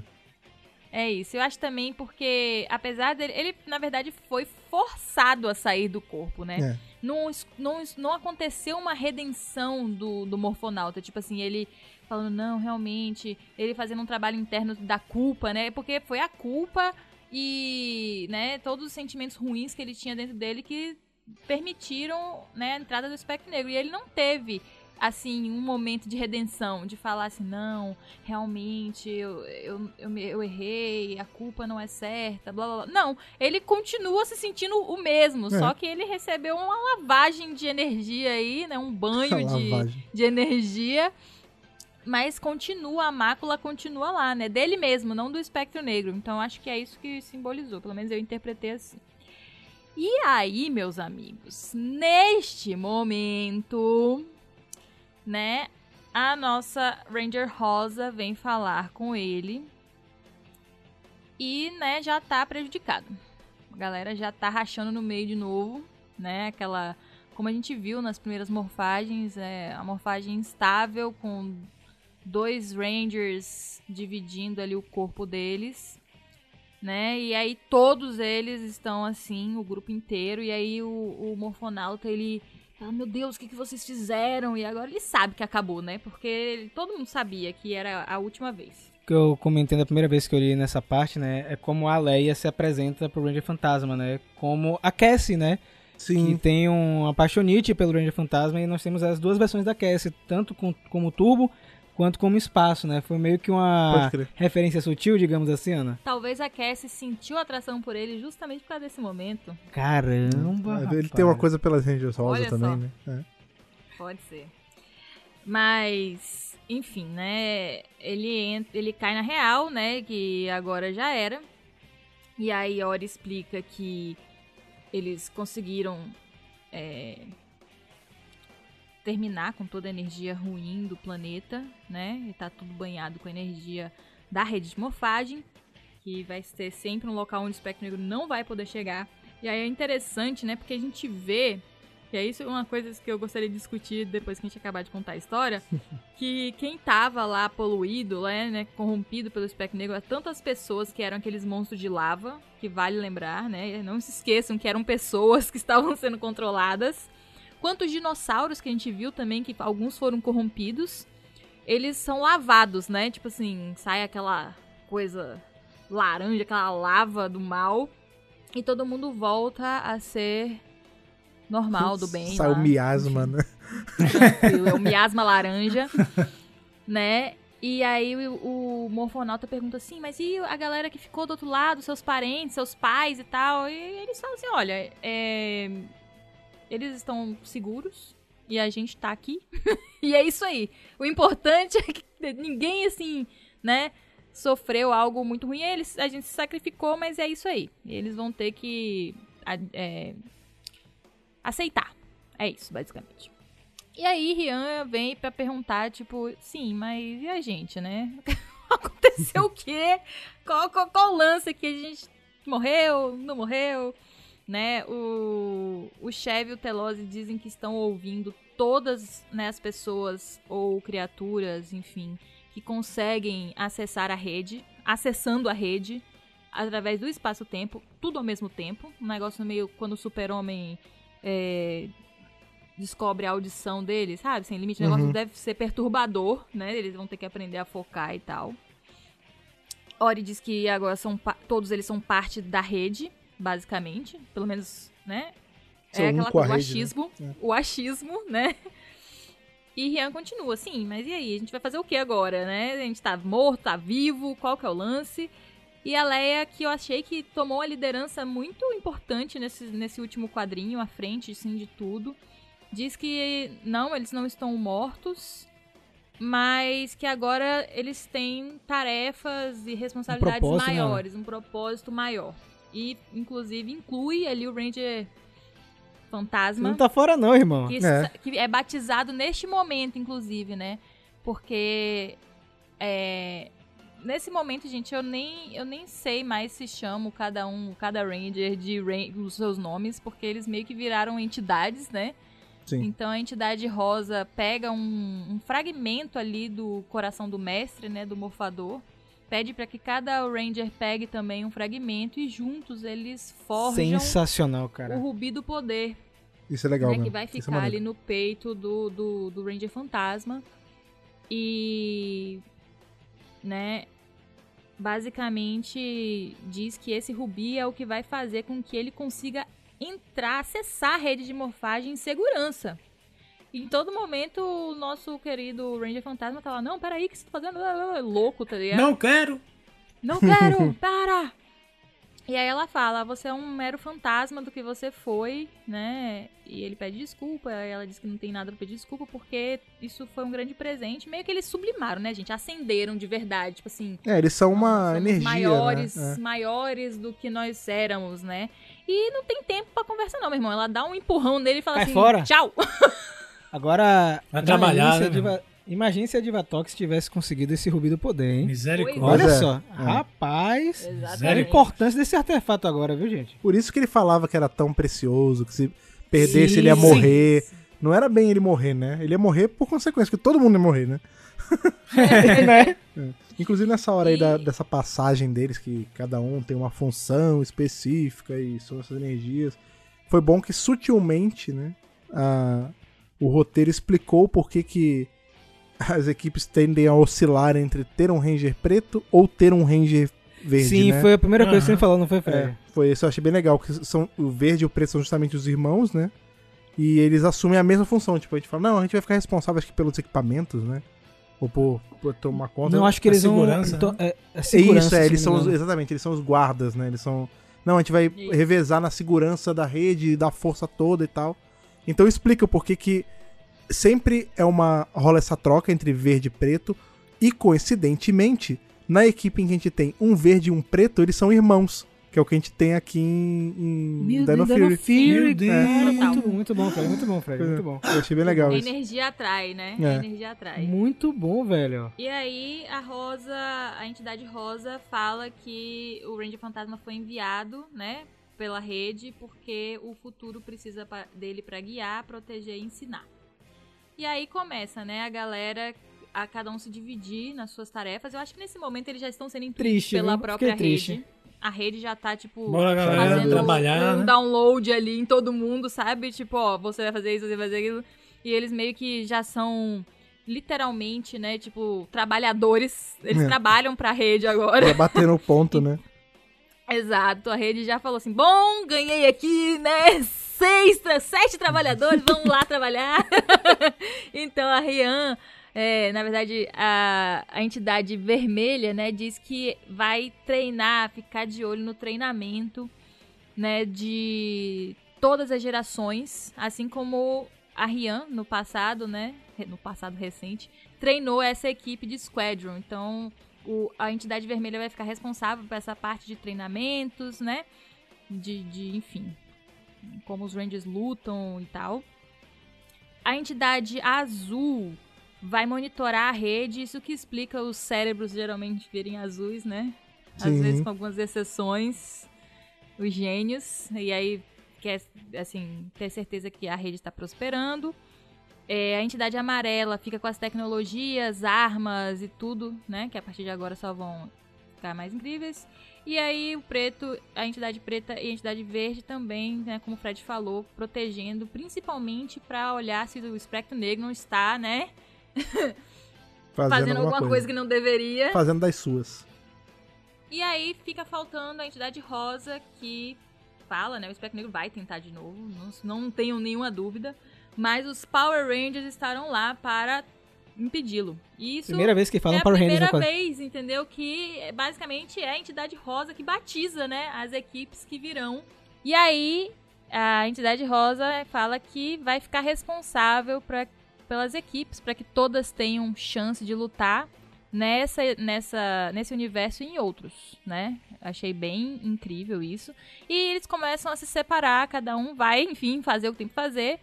É isso. Eu acho também porque, apesar dele. Ele, na verdade, foi forçado a sair do corpo, né? É. Não, não, não aconteceu uma redenção do, do morfonauta. Tipo assim, ele falando, não, realmente, ele fazendo um trabalho interno da culpa, né? Porque foi a culpa e, né, todos os sentimentos ruins que ele tinha dentro dele que permitiram, né, a entrada do espectro negro. E ele não teve, assim, um momento de redenção, de falar assim, não, realmente, eu, eu, eu, eu errei, a culpa não é certa, blá blá blá. Não, ele continua se sentindo o mesmo, É. só que ele recebeu uma lavagem de energia aí, né, um banho de, de energia. Mas continua, a mácula continua lá, né? Dele mesmo, não do espectro negro. Então acho que é isso que simbolizou. Pelo menos eu interpretei assim. E aí, meus amigos, neste momento, né? A nossa Ranger Rosa vem falar com ele. E, né, já tá prejudicado. A galera já tá rachando no meio de novo, né? Aquela. Como a gente viu nas primeiras morfagens, é a morfagem instável com dois Rangers dividindo ali o corpo deles, né? E aí todos eles estão assim, o grupo inteiro, e aí o, o Morfonauta, ele fala, meu Deus, o que, que vocês fizeram? E agora ele sabe que acabou, né? Porque ele- todo mundo sabia que era a última vez. que eu comentei da primeira vez que eu li nessa parte, né? É como a Leia se apresenta pro Ranger Fantasma, né? Como a Cassie, né? Que Sim. tem um apaixonite pelo Ranger Fantasma e nós temos as duas versões da Cassie, tanto com, como Turbo quanto como Espaço, né? Foi meio que uma referência sutil, digamos assim, Ana. Talvez a Cassie sentiu atração por ele justamente por causa desse momento. Caramba! Ele rapaz. tem uma coisa pelas Rangers Rosa Olha também, só. né? É. Pode ser. Mas, enfim, né? Ele, entra, ele cai na real, né? Que agora já era. E aí Ori explica que eles conseguiram é, terminar com toda a energia ruim do planeta, né? E tá tudo banhado com a energia da rede de morfagem, que vai ser sempre um local onde o espectro negro não vai poder chegar. E aí é interessante, né? Porque a gente vê e é isso uma coisa que eu gostaria de discutir depois que a gente acabar de contar a história. que quem tava lá poluído, né, né, corrompido pelo espectro negro, eram tantas pessoas que eram aqueles monstros de lava, que vale lembrar, né? Não se esqueçam que eram pessoas que estavam sendo controladas. Quanto os dinossauros que a gente viu também, que alguns foram corrompidos, eles são lavados, né? Tipo assim, sai aquela coisa laranja, aquela lava do mal. E todo mundo volta a ser normal, do bem. Sai o lá. miasma, né? Tranquilo, é o miasma laranja, né? E aí o, o morfonauta pergunta assim, mas e a galera que ficou do outro lado, seus parentes, seus pais e tal? E eles falam assim, olha, é, eles estão seguros e a gente tá aqui. e é isso aí. O importante é que ninguém, assim, né, sofreu algo muito ruim. Eles, a gente se sacrificou, mas é isso aí. Eles vão ter que é, aceitar. É isso, basicamente. E aí, Rian vem pra perguntar, tipo, sim, mas e a gente, né? Aconteceu o quê? Qual, qual, qual lance aqui? A gente morreu? Não morreu? Né? O, o Chev e o Telose dizem que estão ouvindo todas né, as pessoas ou criaturas, enfim, que conseguem acessar a rede, acessando a rede através do espaço-tempo, tudo ao mesmo tempo. Um negócio meio quando o super-homem é, descobre a audição deles, sabe? Sem limite. O negócio Uhum. deve ser perturbador, né? Eles vão ter que aprender a focar e tal. Ori diz que agora são todos eles são parte da rede, basicamente. Pelo menos, né? São é um aquela a coisa, o rede, né? achismo. É. O achismo, né? E Rian continua assim, mas e aí? A gente vai fazer o que agora, né? A gente tá morto, tá vivo, qual que é o lance? E a Leia, que eu achei que tomou uma liderança muito importante nesse, nesse último quadrinho, à frente, assim, de tudo. Diz que não, eles não estão mortos, mas que agora eles têm tarefas e responsabilidades né? maiores, um propósito maior. E, inclusive, inclui ali o Ranger Fantasma Não tá fora não, irmão. que, É. que é batizado neste momento, inclusive, né? Porque é, nesse momento, gente, eu nem, eu nem sei mais se chamo cada um, cada Ranger de ran- os seus nomes, porque eles meio que viraram entidades, né? Sim. Então a entidade rosa pega um, um fragmento ali do coração do mestre, né? Do morfador. Pede para que cada Ranger pegue também um fragmento e juntos eles forjam Sensacional, o cara. rubi do poder Isso é legal, né, que vai é ficar maneiro. ali no peito do, do, do Ranger Fantasma. E. Né? Basicamente diz que esse rubi é o que vai fazer com que ele consiga entrar, acessar a rede de morfagem em segurança. Em todo momento, o nosso querido Ranger Fantasma tá lá, não, peraí, o que você tá fazendo? Louco, tá ligado? Não quero! Não quero! para! E aí ela fala, você é um mero fantasma do que você foi, né? E ele pede desculpa, aí ela diz que não tem nada pra pedir desculpa, porque isso foi um grande presente. Meio que eles sublimaram, né, gente? Acenderam de verdade, tipo assim... É, eles são uma energia, maiores, né? É. maiores do que nós éramos, né? E não tem tempo pra conversa não, meu irmão. Ela dá um empurrão nele e fala Cai assim, fora. tchau! Agora, Vai imagine trabalhar, se a né, Diva- Imagine se a Divatox tivesse conseguido esse rubi do poder, hein? Misericórdia. Olha Pois é. só, É. rapaz, a Exatamente. importância desse artefato agora, viu, gente? Por isso que ele falava que era tão precioso, que se perdesse Sim, ele ia sim. morrer. Não era bem ele morrer, né? Ele ia morrer por consequência, porque todo mundo ia morrer, né? né? Inclusive nessa hora aí E- da- dessa passagem deles, que cada um tem uma função específica e são essas energias, foi bom que sutilmente, né, a- o roteiro explicou por que que as equipes tendem a oscilar entre ter um Ranger preto ou ter um Ranger verde, Sim, né? foi a primeira coisa que você falou, não foi, Fred? É, foi isso, eu achei bem legal, porque são, o verde e o preto são justamente os irmãos, né? E eles assumem a mesma função, tipo, a gente fala, não, a gente vai ficar responsável, acho que pelos equipamentos, né? Ou por, por tomar conta. Não, acho que A eles vão... segurança, então, né? é, a É segurança, isso, é, eles são os, exatamente, eles são os guardas, né? Eles são. Não, a gente vai revezar na segurança da rede, da força toda e tal. Então explica o porquê que sempre é uma. rola essa troca entre verde e preto. E coincidentemente, na equipe em que a gente tem um verde e um preto, eles são irmãos. Que é o que a gente tem aqui em, em Meu Dino Deus, Fury. Fury, Meu Deus. Total. muito, muito bom, Fred, muito bom, Fred, muito bom. Eu achei bem legal A isso. energia atrai, né? É. A energia atrai. Muito bom, velho. E aí a Rosa, a entidade Rosa fala que o Ranger Fantasma foi enviado, né, pela rede porque o futuro precisa dele pra guiar, proteger e ensinar. E aí começa, né, a galera a cada um se dividir nas suas tarefas. Eu acho que nesse momento eles já estão sendo Triste, pela viu? própria Fiquei triste. rede. A rede já tá tipo Bora, galera, fazendo trabalhar, um né? download ali em todo mundo, sabe? Tipo, ó, você vai fazer isso, você vai fazer aquilo. E eles meio que já são literalmente, né, tipo, trabalhadores. Eles É. trabalham pra rede agora. Pra bater no ponto, né? Exato. A rede já falou assim: "Bom, ganhei aqui, né, seis, sete trabalhadores, vamos lá trabalhar". então a Rian é, na verdade, a, a entidade vermelha, né, diz que vai treinar, ficar de olho no treinamento, né, de todas as gerações, assim como a Rian no passado, né, no passado recente, treinou essa equipe de Squadron. Então, o- a entidade vermelha vai ficar responsável por essa parte de treinamentos, né, de, de enfim, como os Rangers lutam e tal. A entidade azul vai monitorar a rede, isso que explica os cérebros geralmente virem azuis, né? Às Sim. vezes com algumas exceções, os gênios, e aí quer, assim, ter certeza que a rede está prosperando. É, a entidade amarela fica com as tecnologias, armas e tudo, né? Que a partir de agora só vão ficar mais incríveis. E aí o preto, a entidade preta e a entidade verde também, né, como o Fred falou, protegendo, principalmente para olhar se o espectro negro não está, né, Fazendo, fazendo alguma coisa. que não deveria. Fazendo das suas. E aí fica faltando a entidade rosa que fala, né, o espectro negro vai tentar de novo, não, não tenho nenhuma dúvida, mas os Power Rangers estarão lá para impedi-lo. Isso Primeira vez que falam é a Power Rangers primeira vez, entendeu? Que é, basicamente é a entidade rosa que batiza, né, as equipes que virão. E aí a entidade rosa fala que vai ficar responsável pra, pelas equipes para que todas tenham chance de lutar nessa, nessa, nesse universo e em outros, né? Achei bem incrível isso. E eles começam a se separar, cada um vai, enfim, fazer o que tem que fazer.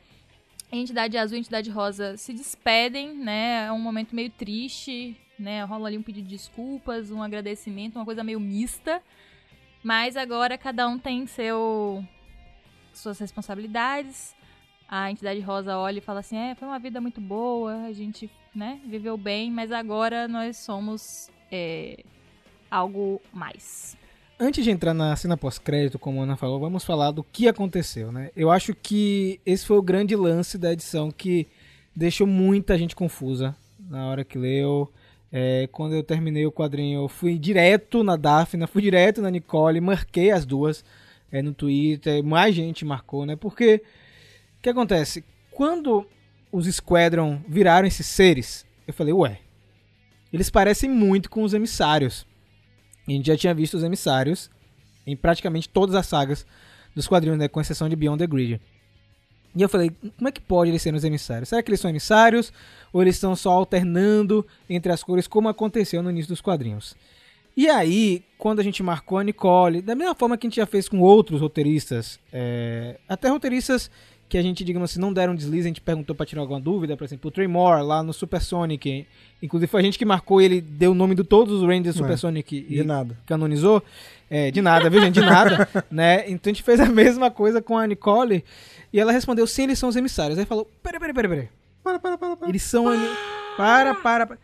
A entidade azul e a entidade rosa se despedem, né? É um momento meio triste, né? Rola ali um pedido de desculpas, um agradecimento, uma coisa meio mista. Mas agora cada um tem seu suas responsabilidades. A entidade rosa olha e fala assim: "É, foi uma vida muito boa, a gente, né, viveu bem, mas agora nós somos é, algo mais." Antes de entrar na cena pós-crédito, como a Ana falou, vamos falar do que aconteceu, né? Eu acho que esse foi o grande lance da edição que deixou muita gente confusa na hora que leu. É, quando eu terminei o quadrinho, eu fui direto na Daphne, fui direto na Nicole, marquei as duas é, no Twitter, mais gente marcou, né? Porque o que acontece? Quando os Squadron viraram esses seres, eu falei, ué, eles parecem muito com os emissários. A gente já tinha visto os emissários em praticamente todas as sagas dos quadrinhos, né, com exceção de Beyond the Grid. E eu falei, como é que pode eles serem os emissários? Será que eles são emissários ou eles estão só alternando entre as cores, como aconteceu no início dos quadrinhos? E aí, quando a gente marcou a Nicole, da mesma forma que a gente já fez com outros roteiristas, é, até roteiristas que a gente, digamos assim, não deram deslize, a gente perguntou pra tirar alguma dúvida, por exemplo, o Trey Moore, lá no Super Sonic, inclusive foi a gente que marcou ele, deu o nome de todos os Rangers do Super É, Sonic De e nada. canonizou. É, de nada, viu, gente? De nada, né? Então a gente fez a mesma coisa com a Nicole e ela respondeu, sim, eles são os emissários. Aí falou, peraí, peraí, peraí, peraí. Para, para, para, para. Eles são... Para, para, para.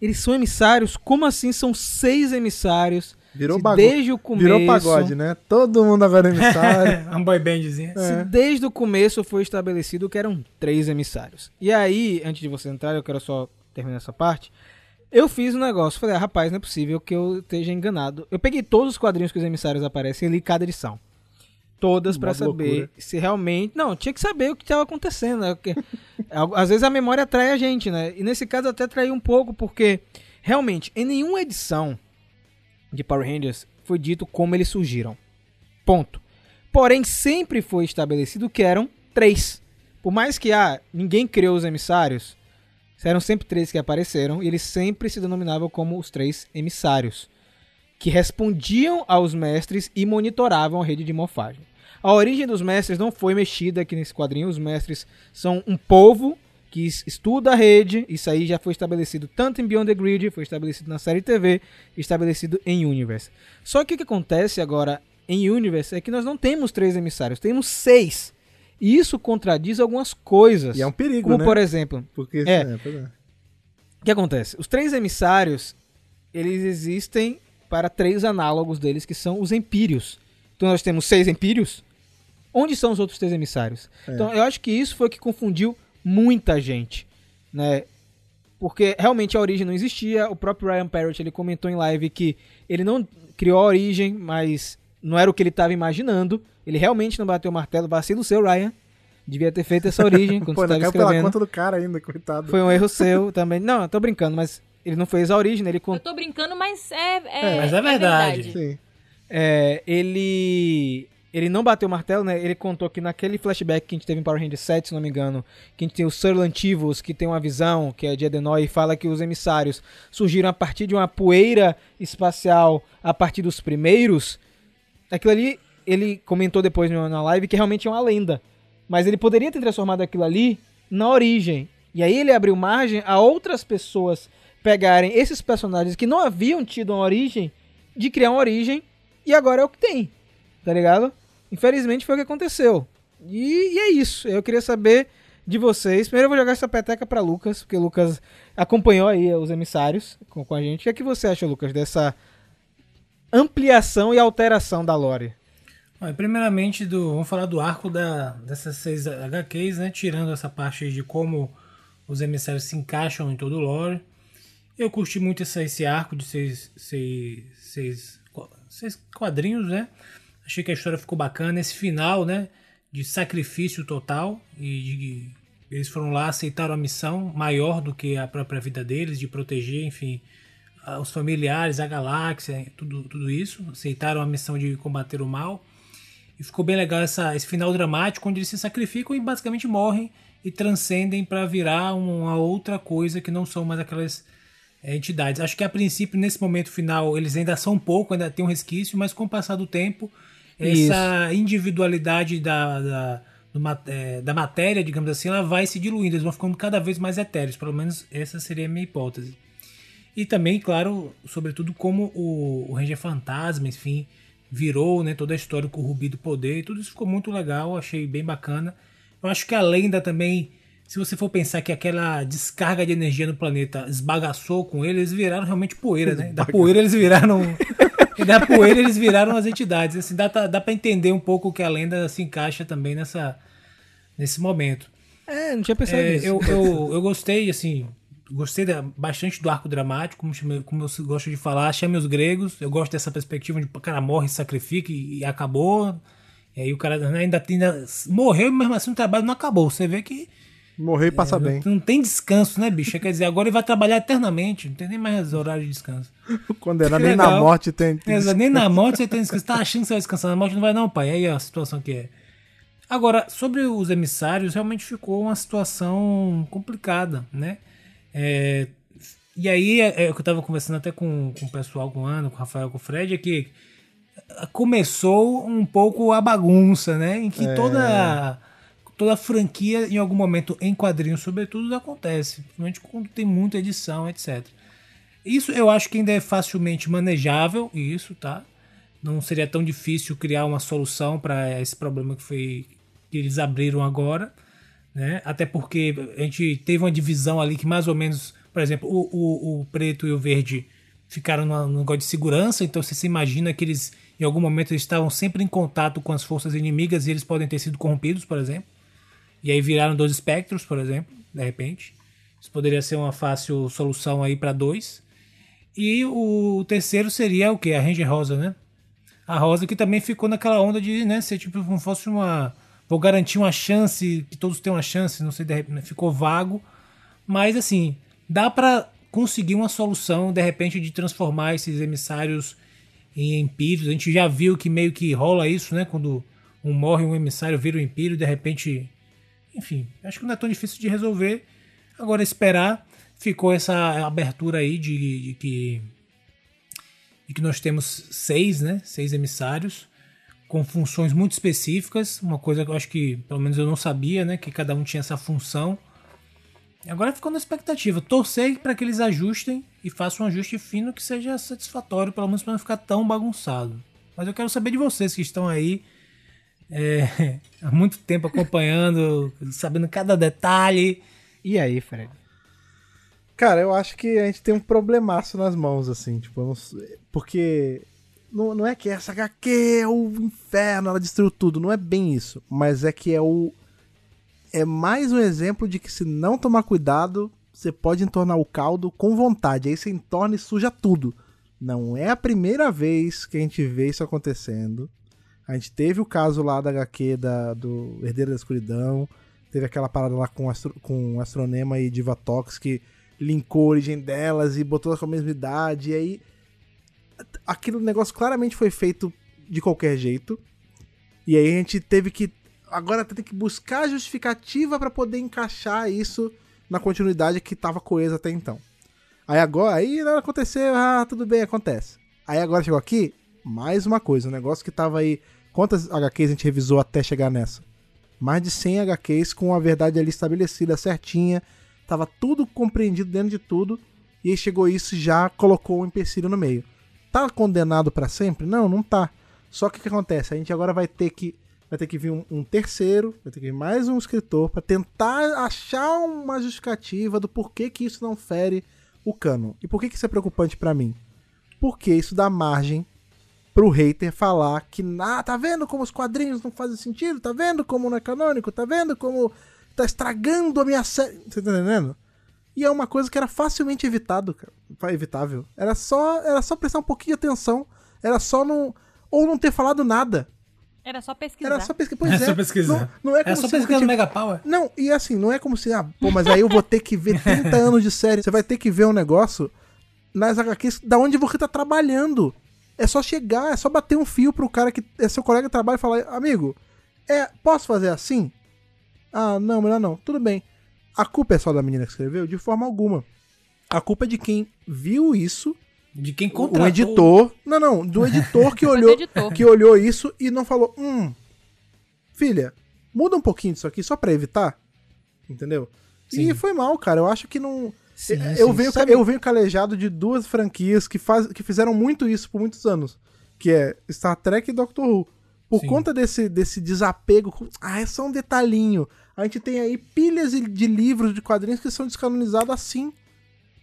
Eles são emissários? Como assim são seis emissários? Virou bagulho. Desde o começo... Virou pagode, né? Todo mundo agora é emissário. uma boy bandzinha. Se desde o começo foi estabelecido que eram três emissários. E aí, antes de você entrar, eu quero só terminando essa parte, eu fiz um negócio. Falei, ah, rapaz, não é possível que eu esteja enganado. Eu peguei todos os quadrinhos que os emissários aparecem e li cada edição. Todas pra Uma saber loucura. se realmente. Não, tinha que saber o que estava acontecendo, né? Porque, às vezes a memória atrai a gente, né? E nesse caso até atraiu um pouco, porque realmente, em nenhuma edição de Power Rangers foi dito como eles surgiram. Ponto. Porém, sempre foi estabelecido que eram três. Por mais que ah, ninguém criou os emissários, eram sempre três que apareceram e eles sempre se denominavam como os três emissários, que respondiam aos mestres e monitoravam a rede de morfagem. A origem dos mestres não foi mexida aqui nesse quadrinho. Os mestres são um povo que es- estuda a rede. Isso aí já foi estabelecido tanto em Beyond the Grid, foi estabelecido na série TV, estabelecido em Universe. Só que o que acontece agora em Universe é que nós não temos três emissários, temos seis. E isso contradiz algumas coisas. E é um perigo, como né? por exemplo, Porque, É. é, é. o que acontece? Os três emissários, eles existem para três análogos deles, que são os empírios. Então nós temos seis empírios. Onde são os outros três emissários? Então eu acho que isso foi o que confundiu muita gente, né? Porque realmente a origem não existia. O próprio Ryan Parrott ele comentou em live que ele não criou a origem, mas não era o que ele estava imaginando. Ele realmente não bateu o martelo. Vacilo seu, Ryan. Devia ter feito essa origem quando Pô, você caiu pela escrevendo. conta do cara ainda, coitado. Foi um erro seu também. Não, eu tô brincando, mas ele não fez a origem, ele Eu contou. tô brincando, mas é. é mas é verdade. Sim. É, ele. Ele não bateu o martelo, né? Ele contou que naquele flashback que a gente teve em Power Rangers 7, se não me engano, que a gente tem o Sir Lantivos, que tem uma visão, que é de Adenoi, e fala que os emissários surgiram a partir de uma poeira espacial a partir dos primeiros. Aquilo ali, ele comentou depois na live que realmente é uma lenda. Mas ele poderia ter transformado aquilo ali na origem. E aí ele abriu margem a outras pessoas pegarem esses personagens que não haviam tido uma origem, de criar uma origem, e agora é o que tem. Tá ligado? Infelizmente foi o que aconteceu. E, e é isso. Eu queria saber de vocês. Primeiro eu vou jogar essa peteca pra Lucas, porque o Lucas acompanhou aí os emissários com, com a gente. O que é que você acha, Lucas, dessa ampliação e alteração da lore? Primeiramente, do, vamos falar do arco da, dessas seis HQs, né? Tirando essa parte de como os emissários se encaixam em todo o lore. Eu curti muito esse, esse arco de seis, seis, seis, seis quadrinhos, né? Achei que a história ficou bacana. Esse final, né? De sacrifício total. E de, eles foram lá, aceitaram a missão maior do que a própria vida deles, de proteger, enfim, os familiares, a galáxia, tudo, tudo isso. Aceitaram a missão de combater o mal. E ficou bem legal essa, esse final dramático, onde eles se sacrificam e basicamente morrem e transcendem para virar uma outra coisa que não são mais aquelas é, entidades. Acho que a princípio, nesse momento final, eles ainda são pouco, ainda tem um resquício, mas com o passar do tempo, essa individualidade da, da, do é, da matéria, digamos assim, ela vai se diluindo, eles vão ficando cada vez mais etéreos. Pelo menos essa seria a minha hipótese. E também, claro, sobretudo como o, o Ranger Fantasma, enfim, virou né, toda a história com o Rubi do Poder. Tudo isso ficou muito legal, achei bem bacana. Eu acho que a lenda também, se você for pensar que aquela descarga de energia no planeta esbagaçou com ele, eles viraram realmente poeira, né? Da poeira eles viraram. e da poeira eles viraram as entidades. Assim, dá, dá pra entender um pouco que a lenda se encaixa também nessa, nesse momento. É, não tinha pensado É, nisso. eu, eu, eu gostei, assim, gostei bastante do arco dramático, como, como eu gosto de falar, chame os gregos, eu gosto dessa perspectiva de o cara morre, sacrifica e, e acabou. E aí o cara ainda, ainda morreu, mas mesmo assim o trabalho não acabou. Você vê que Morrer e passa bem. não tem descanso, né, bicho? Quer dizer, agora ele vai trabalhar eternamente, não tem nem mais horário de descanso. Condenar Que nem na morte tem. tem É, nem na morte você tem descanso. Tá achando que você vai descansar na morte? Não vai não, pai. Aí ó, a situação que é. Agora, sobre os emissários, realmente ficou uma situação complicada, né? É, e aí, é, é eu tava conversando até com, com o pessoal, com o Ana, com o Rafael, com o Fred, é que começou um pouco a bagunça, né? Em que toda, toda franquia, em algum momento, em quadrinhos, sobretudo, acontece. Principalmente quando tem muita edição, etc. Isso eu acho que ainda é facilmente manejável, isso, tá? Não seria tão difícil criar uma solução para esse problema que foi que eles abriram agora, né? Até porque a gente teve uma divisão ali que mais ou menos, por exemplo, o, o, o preto e o verde ficaram numa- num negócio de segurança, então você se imagina que eles em algum momento eles estavam sempre em contato com as forças inimigas e eles podem ter sido corrompidos, por exemplo. E aí viraram dois espectros, por exemplo, de repente. Isso poderia ser uma fácil solução aí para dois. E o terceiro seria o que? A Ranger Rosa, né? A Rosa que também ficou naquela onda de né, ser tipo como fosse uma. Vou garantir uma chance, que todos tenham uma chance, não sei, de repente, ficou vago. Mas assim, dá pra conseguir uma solução, de repente, de transformar esses emissários em empírios. A gente já viu que meio que rola isso, né? Quando um morre, um emissário vira um empírio, de repente. Enfim, acho que não é tão difícil de resolver. Agora esperar. Ficou essa abertura aí de, de que. De que nós temos seis, né? Seis emissários. Com funções muito específicas. Uma coisa que eu acho que, pelo menos eu não sabia, né? Que cada um tinha essa função. Agora ficou na expectativa. Torcer para que eles ajustem e façam um ajuste fino que seja satisfatório, pelo menos para não ficar tão bagunçado. Mas eu quero saber de vocês que estão aí é, há muito tempo acompanhando, sabendo cada detalhe. E aí, Fred? Cara, eu acho que a gente tem um problemaço nas mãos, assim, tipo, porque não, não é que essa HQ é o inferno, ela destruiu tudo, não é bem isso, mas é que é o é mais um exemplo de que se não tomar cuidado, você pode entornar o caldo com vontade, aí você entorna e suja tudo. Não é a primeira vez que a gente vê isso acontecendo. A gente teve o caso lá da HQ da, do Herdeiro da Escuridão, teve aquela parada lá com, astro, com Astronema e Divatox que linkou a origem delas e botou com a mesma idade, e aí aquele negócio claramente foi feito de qualquer jeito. E aí a gente teve que agora tem que buscar justificativa pra poder encaixar isso na continuidade que tava coesa até então. Aí agora, aí não aconteceu, ah, tudo bem, acontece. Aí agora chegou aqui, mais uma coisa, um negócio que tava aí. Quantas HQs a gente revisou até chegar nessa? Mais de 100 HQs com a verdade ali estabelecida, certinha. Tava tudo compreendido dentro de tudo. E aí chegou isso e já colocou um empecilho no meio. Tá condenado pra sempre? Não, não tá. Só que o que acontece? A gente agora vai ter que vai ter que vir um, um terceiro, vai ter que vir mais um escritor pra tentar achar uma justificativa do porquê que isso não fere o cano. E por que que isso é preocupante pra mim? Porque isso dá margem pro hater falar que, ah, tá vendo como os quadrinhos não fazem sentido? Tá vendo como não é canônico? Tá vendo como tá estragando a minha série? Você tá entendendo? E é uma coisa que era facilmente evitado, cara. evitável. Era só, era só prestar um pouquinho de atenção. Era só não. Ou não ter falado nada. Era só pesquisar. Era só pesquisar. Pois É é. só pesquisar. Não, não é É como só se pesquisar no Mega Power. não, e assim, não é como se, ah, pô, mas aí eu vou ter que ver 30 anos de série. Você vai ter que ver um negócio nas HQs da onde você tá trabalhando. É só chegar, é só bater um fio pro cara que é seu colega de trabalho e falar, amigo, é, posso fazer assim? Ah, não, melhor não. Tudo bem. A culpa é só da menina que escreveu? De forma alguma. A culpa é de quem viu isso, De quem contratou. um editor. Não, não, do editor que olhou, editor. que olhou isso e não falou, hum, filha, muda um pouquinho disso aqui só pra evitar. Entendeu? E Sim. foi mal, cara. Eu acho que não. Sim, eu, sim. venho, Sabe- eu venho calejado de duas franquias que, faz, que fizeram muito isso por muitos anos. Que é Star Trek e Doctor Who. Por Sim. conta desse, desse desapego. com- Ah, é só um detalhinho. A gente tem aí pilhas de- de livros, de quadrinhos que são descanonizados assim.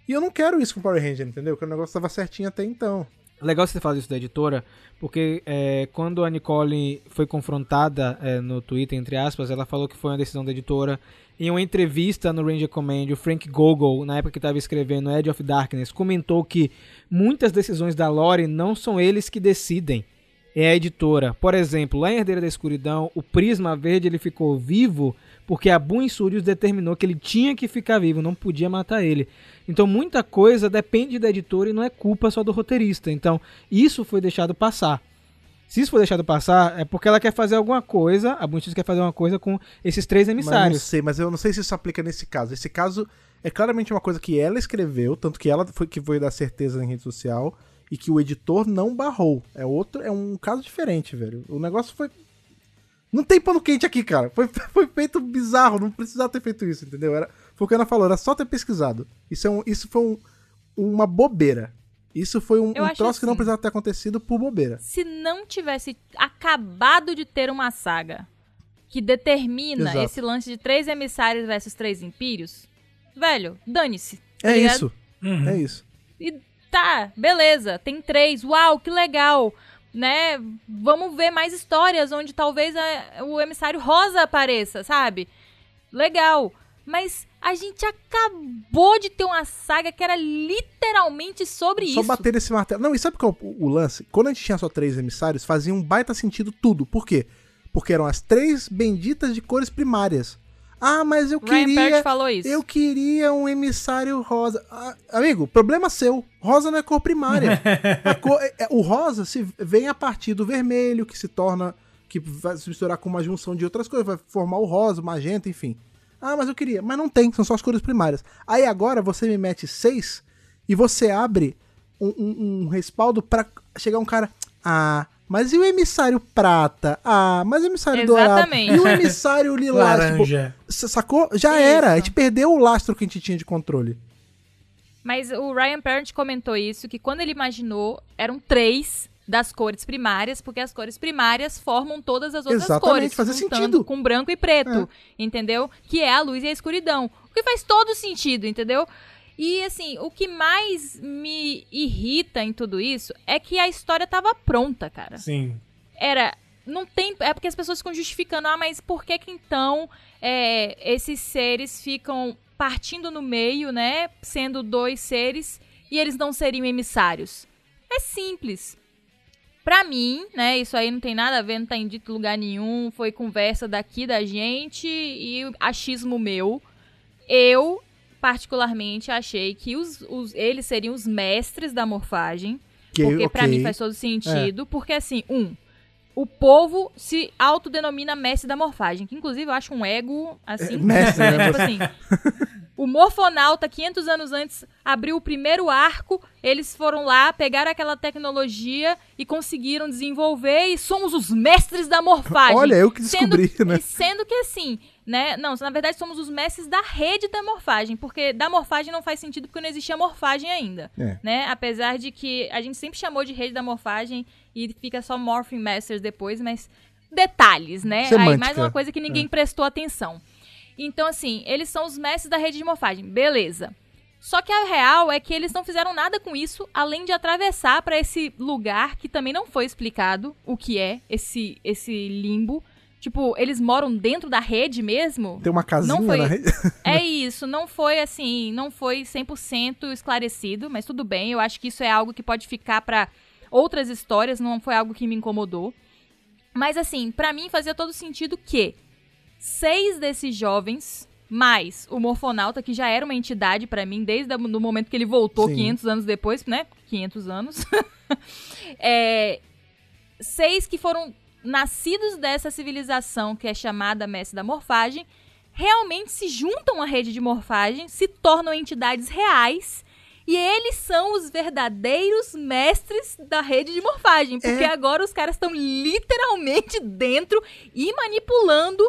E eu não quero isso com Power Ranger, entendeu? Que o negócio tava certinho até então. Legal você falar isso da editora, porque é, quando a Nicole foi confrontada é, no Twitter, entre aspas, ela falou que foi uma decisão da editora. Em uma entrevista no Ranger Command, o Frank Gogol, na época que estava escrevendo Edge of Darkness, comentou que muitas decisões da Lore não são eles que decidem, é a editora. Por exemplo, lá em Herdeira da Escuridão, o Prisma Verde ele ficou vivo porque a Boom Studios determinou que ele tinha que ficar vivo, não podia matar ele. Então muita coisa depende da editora e não é culpa só do roteirista. Então isso foi deixado passar. Se isso foi deixado passar, é porque ela quer fazer alguma coisa, a Studios quer fazer uma coisa com esses três Mas não emissários. sei, mas eu não sei se isso aplica nesse caso. Esse caso é claramente uma coisa que ela escreveu, tanto que ela foi que foi dar certeza em rede social e que o editor não barrou. É outro, é um caso diferente, velho. O negócio foi não tem pano quente aqui, cara. Foi, foi feito bizarro, não precisava ter feito isso, entendeu? Era, foi o que a Ana falou, era só ter pesquisado. Isso, é um, isso foi um- uma bobeira. Isso foi um, um troço que não assim. precisava ter acontecido por bobeira. Se não tivesse acabado de ter uma saga que determina Exato. esse lance de três emissários versus três impérios, velho, dane-se. tá É ligado? isso, Uhum. é isso. E tá, beleza, tem três, uau, que legal, né? Vamos ver mais histórias onde talvez a- o emissário rosa apareça, sabe? Legal. Mas A gente acabou de ter uma saga que era literalmente sobre Só isso. bater esse martelo. Não, e sabe qual é o, o lance? Quando a gente tinha só três emissários, fazia um baita sentido tudo. Por quê? Porque eram as três benditas de cores primárias. Ah, mas eu Ryan queria. Perch falou isso. Eu queria um emissário rosa. Ah, amigo, problema seu. Rosa não é cor primária. A cor- é- é- o rosa se vem a partir do vermelho, que se torna. que vai se misturar com uma junção de outras coisas, vai formar o rosa, o magenta, enfim. Ah, mas eu queria. Mas não tem, são só as cores primárias. Aí agora você me mete seis e você abre um, um- um respaldo pra chegar um cara. Ah, mas e o emissário prata? Ah, mas o emissário Exatamente. dourado? E o emissário lilás? Tipo, Laranja. Sacou? Já Isso. era. A gente perdeu o lastro que a gente tinha de controle. Mas o Ryan Parent comentou isso, que quando ele imaginou, eram três das cores primárias, porque as cores primárias formam todas as outras Exatamente, cores. juntando sentido. Com branco e preto, entendeu? Que é a luz e a escuridão. O que faz todo sentido, entendeu? E assim, o que mais me irrita em tudo isso é que a história tava pronta, cara Sim. era. Não tem. É porque as pessoas ficam justificando, ah, mas por que que então é, esses seres ficam partindo no meio, né? Sendo dois seres e eles não seriam emissários? É simples. Pra mim, né? Isso aí não tem nada a ver, não tá em dito lugar nenhum. Foi conversa daqui da gente e achismo meu. Eu, particularmente, achei que os, os- eles seriam os mestres da morfagem. Que, Porque pra ok. mim faz todo sentido. Porque, assim, um, o povo se autodenomina mestre da morfagem. Que, inclusive, eu acho um ego, assim... É, mestre, né? tipo assim... O morfonauta, 500 anos antes, abriu o primeiro arco. Eles foram lá, pegaram aquela tecnologia e conseguiram desenvolver. E somos os mestres da morfagem. Olha, eu que Sendo- descobri, né? e Sendo que assim, né? Não, na verdade somos os mestres da rede da morfagem, porque da morfagem não faz sentido porque não existia morfagem ainda, É. né? Apesar de que a gente sempre chamou de rede da morfagem e fica só Morphing Masters depois, mas detalhes, né? Aí Semântica. mais uma coisa que ninguém prestou atenção. Então assim, eles são os mestres da rede de morfagem, beleza? Só que a real é que eles não fizeram nada com isso, além de atravessar para esse lugar que também não foi explicado o que é esse esse limbo. Tipo, eles moram dentro da rede mesmo? Tem uma casinha Não foi- na rede. É isso, não foi assim, não foi 100% esclarecido, mas tudo bem, eu acho que isso é algo que pode ficar pra outras histórias, não foi algo que me incomodou. Mas assim, pra mim fazia todo sentido que seis desses jovens, mais o Morfonauta, que já era uma entidade pra mim desde o momento que ele voltou Sim. 500 anos depois, né? 500 anos. é, seis que foram nascidos dessa civilização que é chamada Mestre da Morfagem, realmente se juntam à rede de morfagem, se tornam entidades reais. E eles são os verdadeiros mestres da rede de morfagem. Porque É. agora os caras estão literalmente dentro e manipulando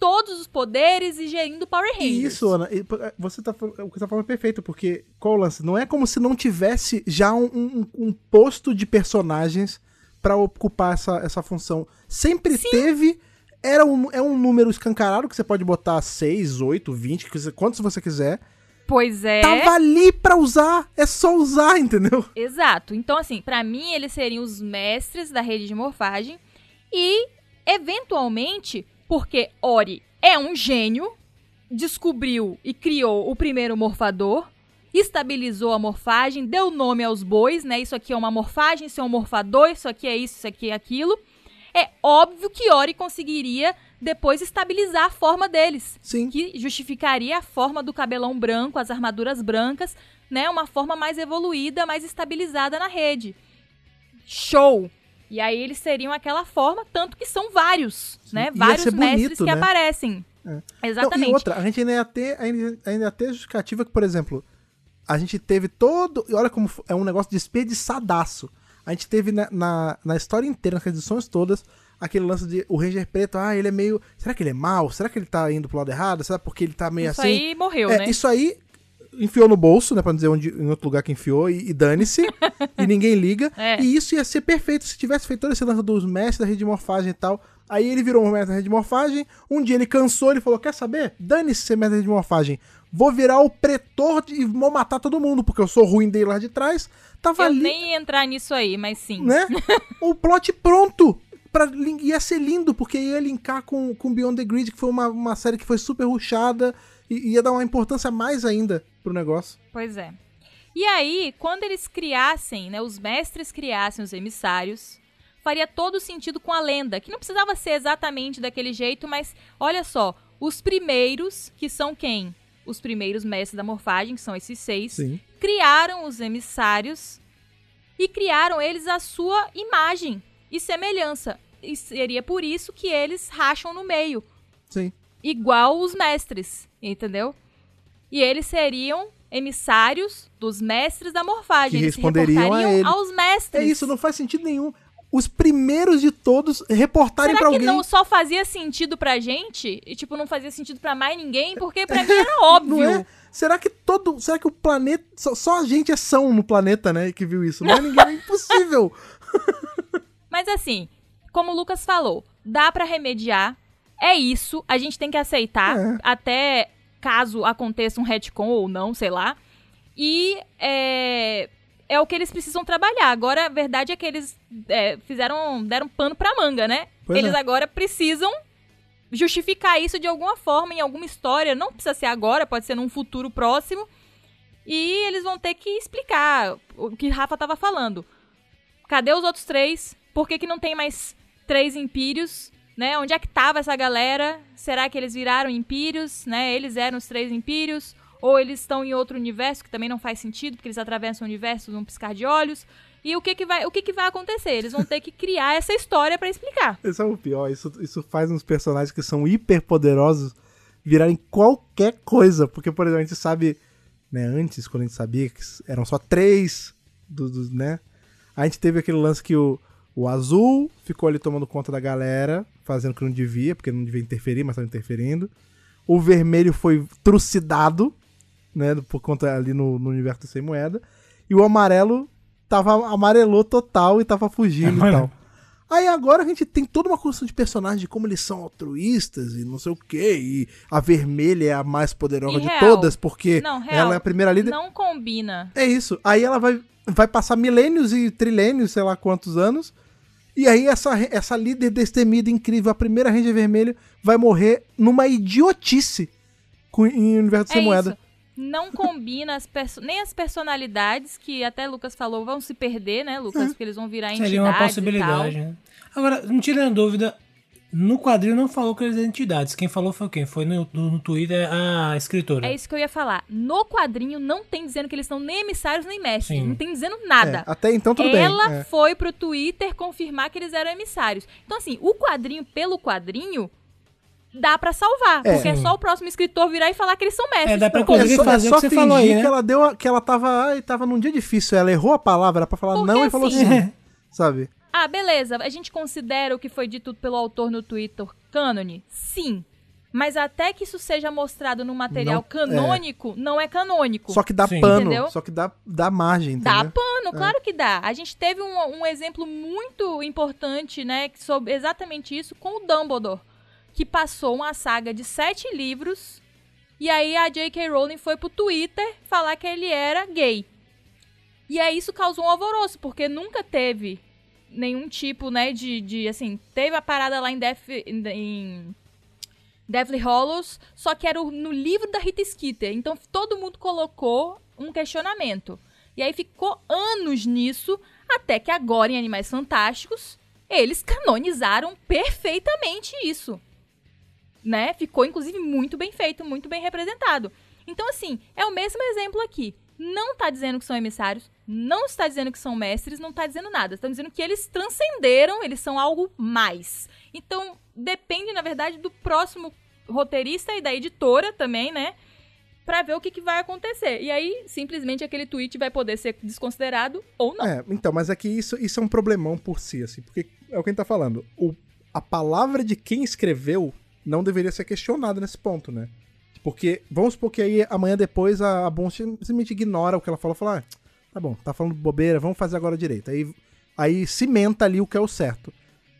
todos os poderes e gerindo Power Rangers. Isso, Ana, pô, você tá, falando- o que você tá falando é perfeito, porque qual o lance? Não é como se não tivesse já um, um- um posto de personagens pra ocupar essa, essa função. Sempre teve. Era um, é um número escancarado que você pode botar 6, 8, 20, que você- quantos você quiser. Pois é. Tava ali pra usar. É só usar, entendeu? Exato. Então, assim, pra mim, eles seriam os mestres da rede de morfagem. E, eventualmente, porque Ori é um gênio, descobriu e criou o primeiro morfador, estabilizou a morfagem, deu nome aos bois, né? Isso aqui é uma morfagem, isso é um morfador, isso aqui é isso, isso aqui é aquilo. É óbvio que Ori conseguiria depois estabilizar a forma deles Sim. que justificaria a forma do cabelão branco, as armaduras brancas, né? Uma forma mais evoluída, mais estabilizada na rede. Show! E aí eles seriam aquela forma, tanto que são vários, né? Ia Vários ser mestres bonito, que né? aparecem. Não, Exatamente. e outra, a gente ainda ia ter, ainda, ainda ia ter a justificativa que, por exemplo, a gente teve todo. E olha como é um negócio desperdiçadaço. A gente teve na, na, na história inteira, nas edições todas, aquele lance de o Ranger Preto, ah, ele é meio. Será que ele é mau? Será que ele tá indo pro lado errado? Será porque ele tá meio Isso assim? aí morreu, É, né? Isso aí enfiou no bolso, né? Pra não dizer onde, em outro lugar que enfiou, e, e dane-se, e ninguém liga. É. E isso ia ser perfeito se tivesse feito todo esse lance dos mestres da rede de morfagem e tal. Aí ele virou um mestre da rede de morfagem. Um dia ele cansou, ele falou: Quer saber? Dane-se ser mestre da rede de morfagem. Vou virar o pretor de- e vou matar todo mundo, porque eu sou ruim dele lá de trás. Tava Eu ali, nem ia entrar nisso aí, mas sim. né? o plot pronto. Pra, ia ser lindo, porque ia linkar com, com Beyond the Grid, que foi uma, uma série que foi super rushada E ia dar uma importância mais ainda pro negócio. Pois é. E aí, quando eles criassem, né, os mestres criassem os emissários, faria todo sentido com a lenda, que não precisava ser exatamente daquele jeito, mas olha só, os primeiros, que são quem? Os primeiros mestres da morfagem, que são esses seis, Sim. criaram os emissários e criaram eles a sua imagem e semelhança. E seria por isso que eles racham no meio, Sim. igual os mestres, entendeu? E eles seriam emissários dos mestres da morfagem. Que eles responderiam a ele. aos mestres. É isso, não faz sentido nenhum. Os primeiros de todos reportarem Será pra que alguém. não só fazia sentido pra gente e tipo não fazia sentido pra mais ninguém? Porque pra mim era óbvio. É? Será que todo. Será que o planeta. Só, só a gente é são no planeta, né? Que viu isso. Não é ninguém. É impossível. Mas assim, como o Lucas falou, dá pra remediar. É isso, a gente tem que aceitar É. até caso aconteça um retcon ou não, sei lá. E é, é o que eles precisam trabalhar. Agora, a verdade é que eles é, fizeram, deram pano pra manga, né? Pois eles é. agora precisam justificar isso de alguma forma, em alguma história. Não precisa ser agora, pode ser num futuro próximo. E eles vão ter que explicar o que Rafa tava falando. Cadê os outros três? Por que, que não tem mais três impérios? Né? Onde é que tava essa galera? Será que eles viraram impérios? Né? Eles eram os três impérios? Ou eles estão em outro universo, que também não faz sentido, porque eles atravessam o universo num piscar de olhos. E o que, que, vai, o que, que vai acontecer? Eles vão ter que criar essa história pra explicar. Esse é o pior. Isso, isso faz uns personagens que são hiper poderosos virarem qualquer coisa. Porque, por exemplo, a gente sabe, né, antes, quando a gente sabia que eram só três dos, dos, né? A gente teve aquele lance que o, o azul ficou ali tomando conta da galera, fazendo o que não devia, porque não devia interferir, mas estava interferindo. O vermelho foi trucidado, né? Por conta ali no, no universo do sem moeda. E o amarelo tava amarelou total e tava fugindo e Amarelo. tal. Aí agora a gente tem toda uma construção de personagens de como eles são altruístas e não sei o quê. E a vermelha é a mais poderosa E de real. todas, porque Não, real. ela é a primeira líder. Não combina. É isso. Aí ela vai, vai passar milênios e trilênios, sei lá quantos anos. E aí essa, essa líder destemida, incrível, a primeira Ranger Vermelha, vai morrer numa idiotice com, em Universo É Sem Moeda. isso. Não combina as nem as personalidades, que até Lucas falou, vão se perder, né, Lucas? Porque eles vão virar entidades Seria uma e tal. possibilidade, né? Agora, não tirando dúvida, no quadrinho não falou que eles eram entidades. Quem falou foi quem? Foi no, no, Twitter a escritora. É isso que eu ia falar. No quadrinho não tem dizendo que eles são nem emissários nem mestres. Sim. Não tem dizendo nada. É, até então tudo Ela bem. é. foi pro Twitter confirmar que eles eram emissários. Então, assim, o quadrinho pelo quadrinho dá pra salvar. É. porque é só o próximo escritor virar e falar que eles são mestres. É, dá pra conseguir fazer o que você falou aí, né? que ela deu a- que ela tava, ai, tava num dia difícil, ela errou a palavra, era pra falar Porque não e falou assim- sim, sabe? Ah, beleza. A gente considera o que foi dito pelo autor no Twitter cânone? Sim. Mas até que isso seja mostrado no material Não- canônico, não é canônico. Só que dá Sim. pano, Entendeu? só que dá, dá margem, Dá entendeu? pano, claro que dá. A gente teve um, um exemplo muito importante, né, sobre exatamente isso com o Dumbledore, que passou uma saga de sete livros e aí a J.K. Rowling foi pro Twitter falar que ele era gay. E aí isso causou um alvoroço, porque nunca teve nenhum tipo, né, de, de assim, teve a parada lá em, Death, em Deathly Hollows, só que era no livro da Rita Skeeter. Então todo mundo colocou um questionamento. E aí ficou anos nisso, até que agora em Animais Fantásticos, eles canonizaram perfeitamente isso. Né? Ficou inclusive muito bem feito, muito bem representado. Então assim, é o mesmo exemplo aqui. Não tá dizendo que são emissários, não está dizendo que são mestres, não tá dizendo nada. Estão dizendo que eles transcenderam, eles são algo mais. Então, depende, na verdade, do próximo roteirista e da editora também, né? Pra ver o que, que vai acontecer. E aí, simplesmente, aquele tweet vai poder ser desconsiderado ou não. É, então, mas é que isso, isso é um problemão por si, assim, porque é o que a gente tá falando. O, a palavra de quem escreveu não deveria ser questionada nesse ponto, né? Porque, vamos supor que aí amanhã depois a, a simplesmente ignora o que ela falou, fala, ah, tá bom, tá falando bobeira, vamos fazer agora direito. Aí, aí cimenta ali o que é o certo.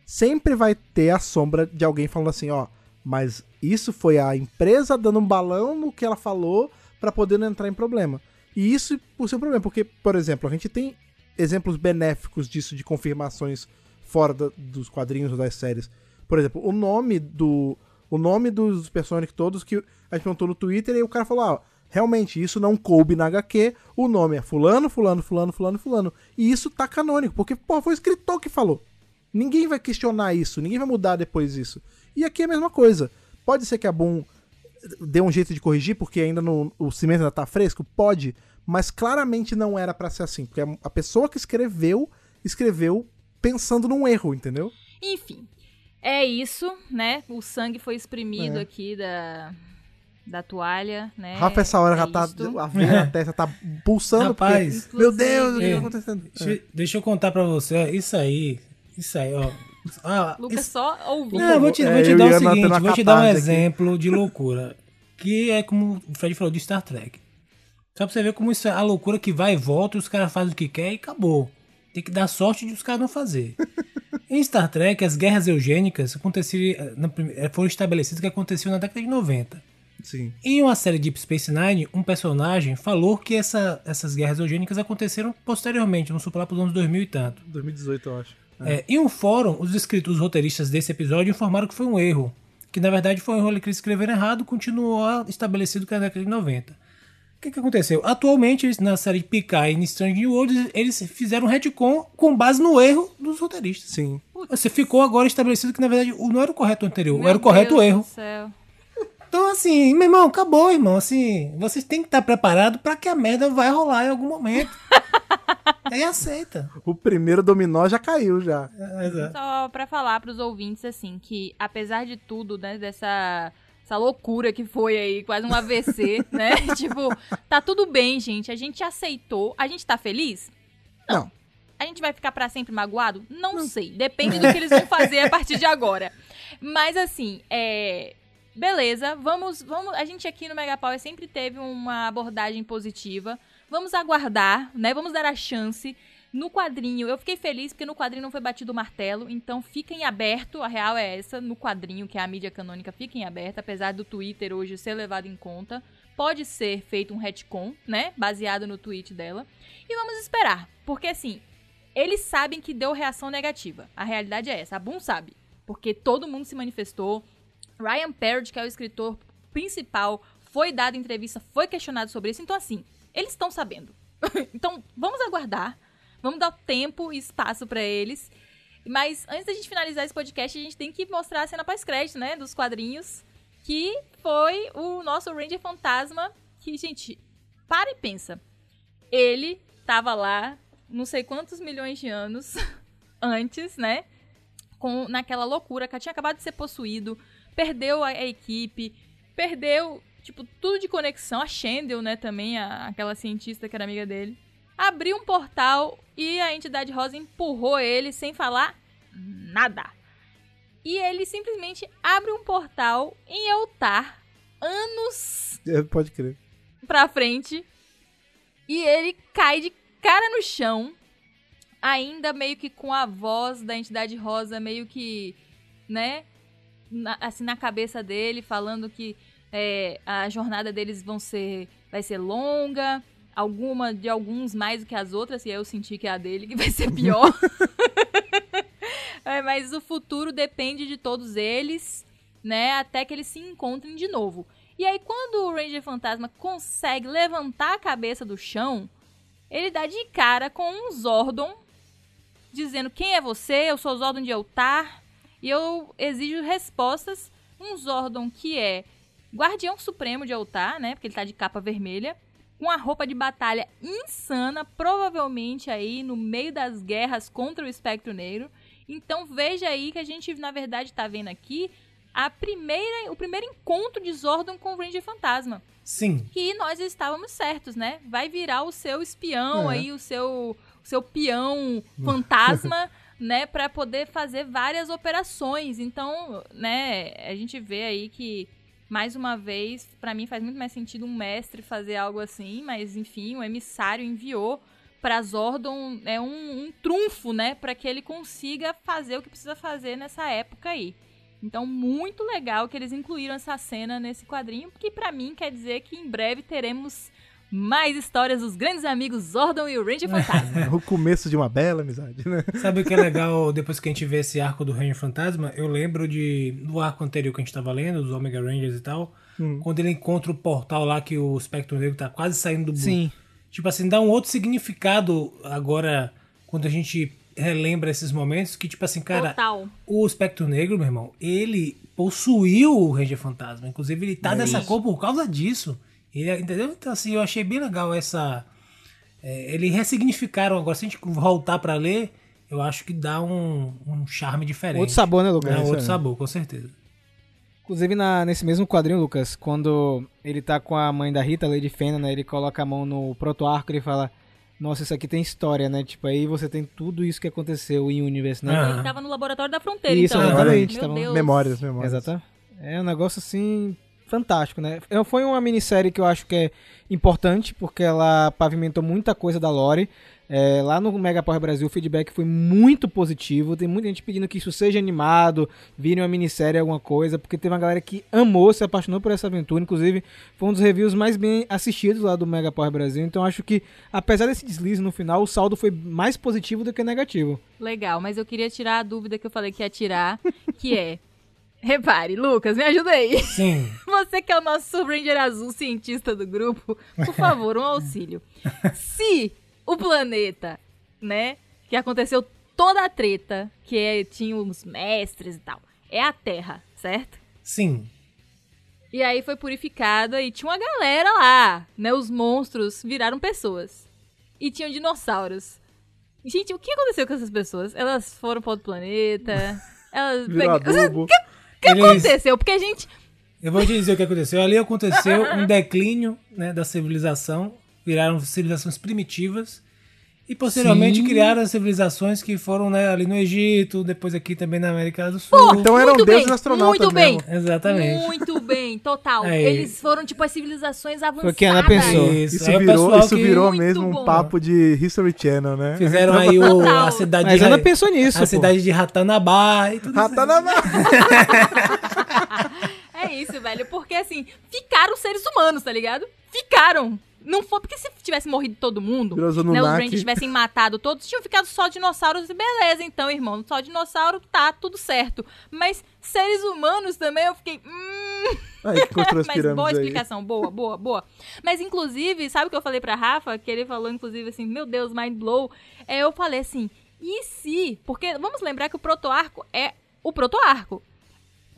Sempre vai ter a sombra de alguém falando assim, ó, mas isso foi a empresa dando um balão no que ela falou pra poder não entrar em problema. E isso por ser um problema, porque, por exemplo, a gente tem exemplos benéficos disso, de confirmações fora dos quadrinhos ou das séries. Por exemplo, o nome do o nome dos personagens todos que a gente perguntou no Twitter e o cara falou, ah, realmente, isso não coube na HQ, o nome é fulano, fulano, fulano, fulano, fulano. E isso tá canônico, porque, pô, foi o escritor que falou. Ninguém vai questionar isso, ninguém vai mudar depois disso. E aqui é a mesma coisa. Pode ser que a Boom dê um jeito de corrigir, porque ainda no, o cimento ainda tá fresco? Pode. Mas claramente não era pra ser assim. Porque a- pessoa que escreveu, escreveu pensando num erro, entendeu? Enfim, é isso, né? O sangue foi exprimido É. aqui da, da toalha, né? Rafa, essa hora É já tá. A veia na testa tá pulsando. Rapaz, porque, meu Deus, o que É. tá acontecendo? Deixa, deixa eu contar pra você, ó, isso aí, isso aí, ó. Ah, Lucas isso- só ouviu. Não, vou te, É, vou te eu dar o seguinte, vou te dar um exemplo de loucura. Que é como o Fred falou de Star Trek. Só pra você ver como isso é a loucura que vai e volta, e os caras fazem o que quer e acabou. Tem que dar sorte de os caras não fazer. em Star Trek, as guerras eugênicas aconteciam, na prime- eh, foram estabelecidas que aconteciam na década de 90. Sim. Em uma série Deep Space Nine, um personagem falou que essa- essas guerras eugênicas aconteceram posteriormente, vamos supor lá para os anos 2000 e tanto. 2018, eu acho. É, em um fórum, os escritos os roteiristas desse episódio informaram que foi um erro. Que na verdade foi um erro que eles escreveram errado, continuou estabelecido que era na década de 90. O que, que aconteceu? Atualmente, eles, na série Picard e em Strange New Worlds, eles fizeram um retcon com base no erro dos roteiristas. Sim. Você ficou agora estabelecido que na verdade o- não era o correto o anterior, Meu era o correto Deus o erro. do céu. Então, assim, meu irmão, acabou, irmão. Assim, vocês têm que estar preparados pra que a merda vai rolar em algum momento. Aí aceita. O primeiro dominó já caiu já. É. Só pra falar pros ouvintes, assim, que apesar de tudo, né, dessa essa loucura que foi aí, quase um AVC, né? tipo, tá tudo bem, gente. A gente aceitou. A gente tá feliz? Não. A gente vai ficar pra sempre magoado? Não, sei. Depende do que eles vão fazer a partir de agora. Mas assim, é. Beleza, vamos, vamos. A gente aqui no Mega Power sempre teve uma abordagem positiva. Vamos aguardar, né? Vamos dar a chance. No quadrinho, eu fiquei feliz porque no quadrinho não foi batido o martelo, então fica em aberto, a real é essa, no quadrinho, que é a mídia canônica, fica em aberto, apesar do Twitter hoje ser levado em conta. Pode ser feito um retcon, né? Baseado no tweet dela. E vamos esperar, porque assim, eles sabem que deu reação negativa. A realidade é essa. A Boom sabe. Porque todo mundo se manifestou. Ryan Parrott, que é o escritor principal, foi dado entrevista, foi questionado sobre isso. Então, assim, eles estão sabendo. então, vamos aguardar. Vamos dar tempo e espaço pra eles. Mas antes da gente finalizar esse podcast, a gente tem que mostrar a cena pós-crédito, né? Dos quadrinhos. Que foi o nosso Ranger Fantasma. Que, gente, para e pensa. Ele tava lá, não sei quantos milhões de anos antes, né? Com, naquela loucura, que tinha acabado de ser possuído, perdeu a, a equipe, perdeu, tipo, tudo de conexão. A Shendel, né, também, a- aquela cientista que era amiga dele. Abriu um portal e a entidade rosa empurrou ele sem falar nada. E ele simplesmente abre um portal em Eltar, anos É, Pode crer. pra frente e ele cai de cara no chão, ainda meio que com a voz da entidade rosa meio que, né, na- assim na cabeça dele, falando que é, a jornada deles vão ser, vai ser longa, alguma de alguns mais do que as outras, e eu senti que é a dele que vai ser pior. É, mas o futuro depende de todos eles, né? Até que eles se encontrem de novo. E aí, quando o Ranger Fantasma consegue levantar a cabeça do chão, ele dá de cara com um Zordon, dizendo: Quem é você? Eu sou o Zordon de Eltar. E eu exijo respostas. Um Zordon que é Guardião Supremo de Eltar, né? Porque ele tá de capa vermelha. Com a roupa de batalha insana, provavelmente aí no meio das guerras contra o Espectro Negro. Então veja aí que a gente, na verdade, tá vendo aqui a primeira, o primeiro encontro de Zordon com o Ranger Fantasma. Sim. Que nós estávamos certos, né? Vai virar o seu espião É. aí, o seu, o seu peão fantasma, né? Pra poder fazer várias operações. Então, né, a gente vê aí que, mais uma vez, pra mim faz muito mais sentido um mestre fazer algo assim, mas enfim, o emissário enviou pra Zordon é um, um trunfo, né? Pra que ele consiga fazer o que precisa fazer nessa época aí. Então, muito legal que eles incluíram essa cena nesse quadrinho, porque pra mim quer dizer que em breve teremos mais histórias dos grandes amigos Zordon e o Ranger Fantasma. O começo de uma bela amizade, né? Sabe o que é legal depois que a gente vê esse arco do Ranger Fantasma? Eu lembro de do arco anterior que a gente tava lendo, dos Omega Rangers e tal, quando ele encontra o portal lá que o Espectro Negro tá quase saindo do Sim. Tipo assim, dá um outro significado agora quando a gente relembra esses momentos que tipo assim, cara, Total. o Espectro Negro, meu irmão, ele possuiu o Ranger Fantasma. Inclusive, ele tá dessa cor por causa disso. Ele, entendeu? Então, assim, eu achei bem legal essa. É, eles ressignificaram agora. Se a gente voltar pra ler, eu acho que dá um, um charme diferente. Outro sabor, né, Lucas? É, outro sabor, com certeza. Inclusive, na- nesse mesmo quadrinho, Lucas, quando ele tá com a mãe da Rita, Lady Fena, né? Ele coloca a mão no proto-arco e ele fala: Nossa, isso aqui tem história, né? Tipo, aí você tem tudo isso que aconteceu em Universe, né? Ah. Ele tava no laboratório da fronteira, Isso, então. exatamente, Meu tava- Deus. Memórias, memórias. Exato. É um negócio assim fantástico, né? É, Foi uma minissérie que eu acho que é importante porque ela pavimentou muita coisa da Lore. É, lá no Mega Power Brasil o feedback foi muito positivo. Tem muita gente pedindo que isso seja animado, vire uma minissérie, alguma coisa, porque teve uma galera que amou, se apaixonou por essa aventura. Inclusive, foi um dos reviews mais bem assistidos lá do Mega Power Brasil. Então acho que, apesar desse deslize no final, o saldo foi mais positivo do que negativo. Legal, mas eu queria tirar a dúvida que eu falei que ia tirar, que é... Repare, Lucas, me ajuda aí. Sim. Você que é o nosso Ranger Azul cientista do grupo, por favor, um auxílio. Se o planeta, né, que aconteceu toda a treta, que é, tinha os mestres e tal, é a Terra, certo? Sim. E aí foi purificada e tinha uma galera lá, né? Os monstros viraram pessoas. E tinham dinossauros. Gente, o que aconteceu com essas pessoas? Elas foram para outro planeta? Elas Virou pegaram- adubo. que Eles- aconteceu? Porque a gente Eu vou te dizer o que aconteceu. Ali aconteceu um declínio né, da civilização, viraram civilizações primitivas e posteriormente Sim. criaram as civilizações que foram né, ali no Egito, depois aqui também na América do Sul. Então eram Muito deuses bem, astronautas muito bem. mesmo. Exatamente. Muito bem, total. Aí. Eles foram, tipo, as civilizações avançadas. o que a Ana pensou. Isso Aí o virou, isso virou mesmo um papo de History Channel, né? Fizeram aí o, a cidade Mas de Ana Ra- pensou nisso. a pô. cidade de Ratanabá e tudo isso. Ratanabá. É isso, velho. Porque, assim, ficaram seres humanos, tá ligado? Ficaram. Não foi porque se tivesse morrido todo mundo, né, os. Rangers tivessem matado todos, tinham ficado só dinossauros e beleza, então, irmão. Só dinossauro tá tudo certo. Mas seres humanos também eu fiquei. Hum, que as Mas boa aí. explicação, boa, boa, boa. Mas, inclusive, sabe o que eu falei pra Rafa? Que ele falou, inclusive, assim, meu Deus, mind blow. É, eu falei assim, e se... Porque vamos lembrar que o proto-arco é o proto-arco.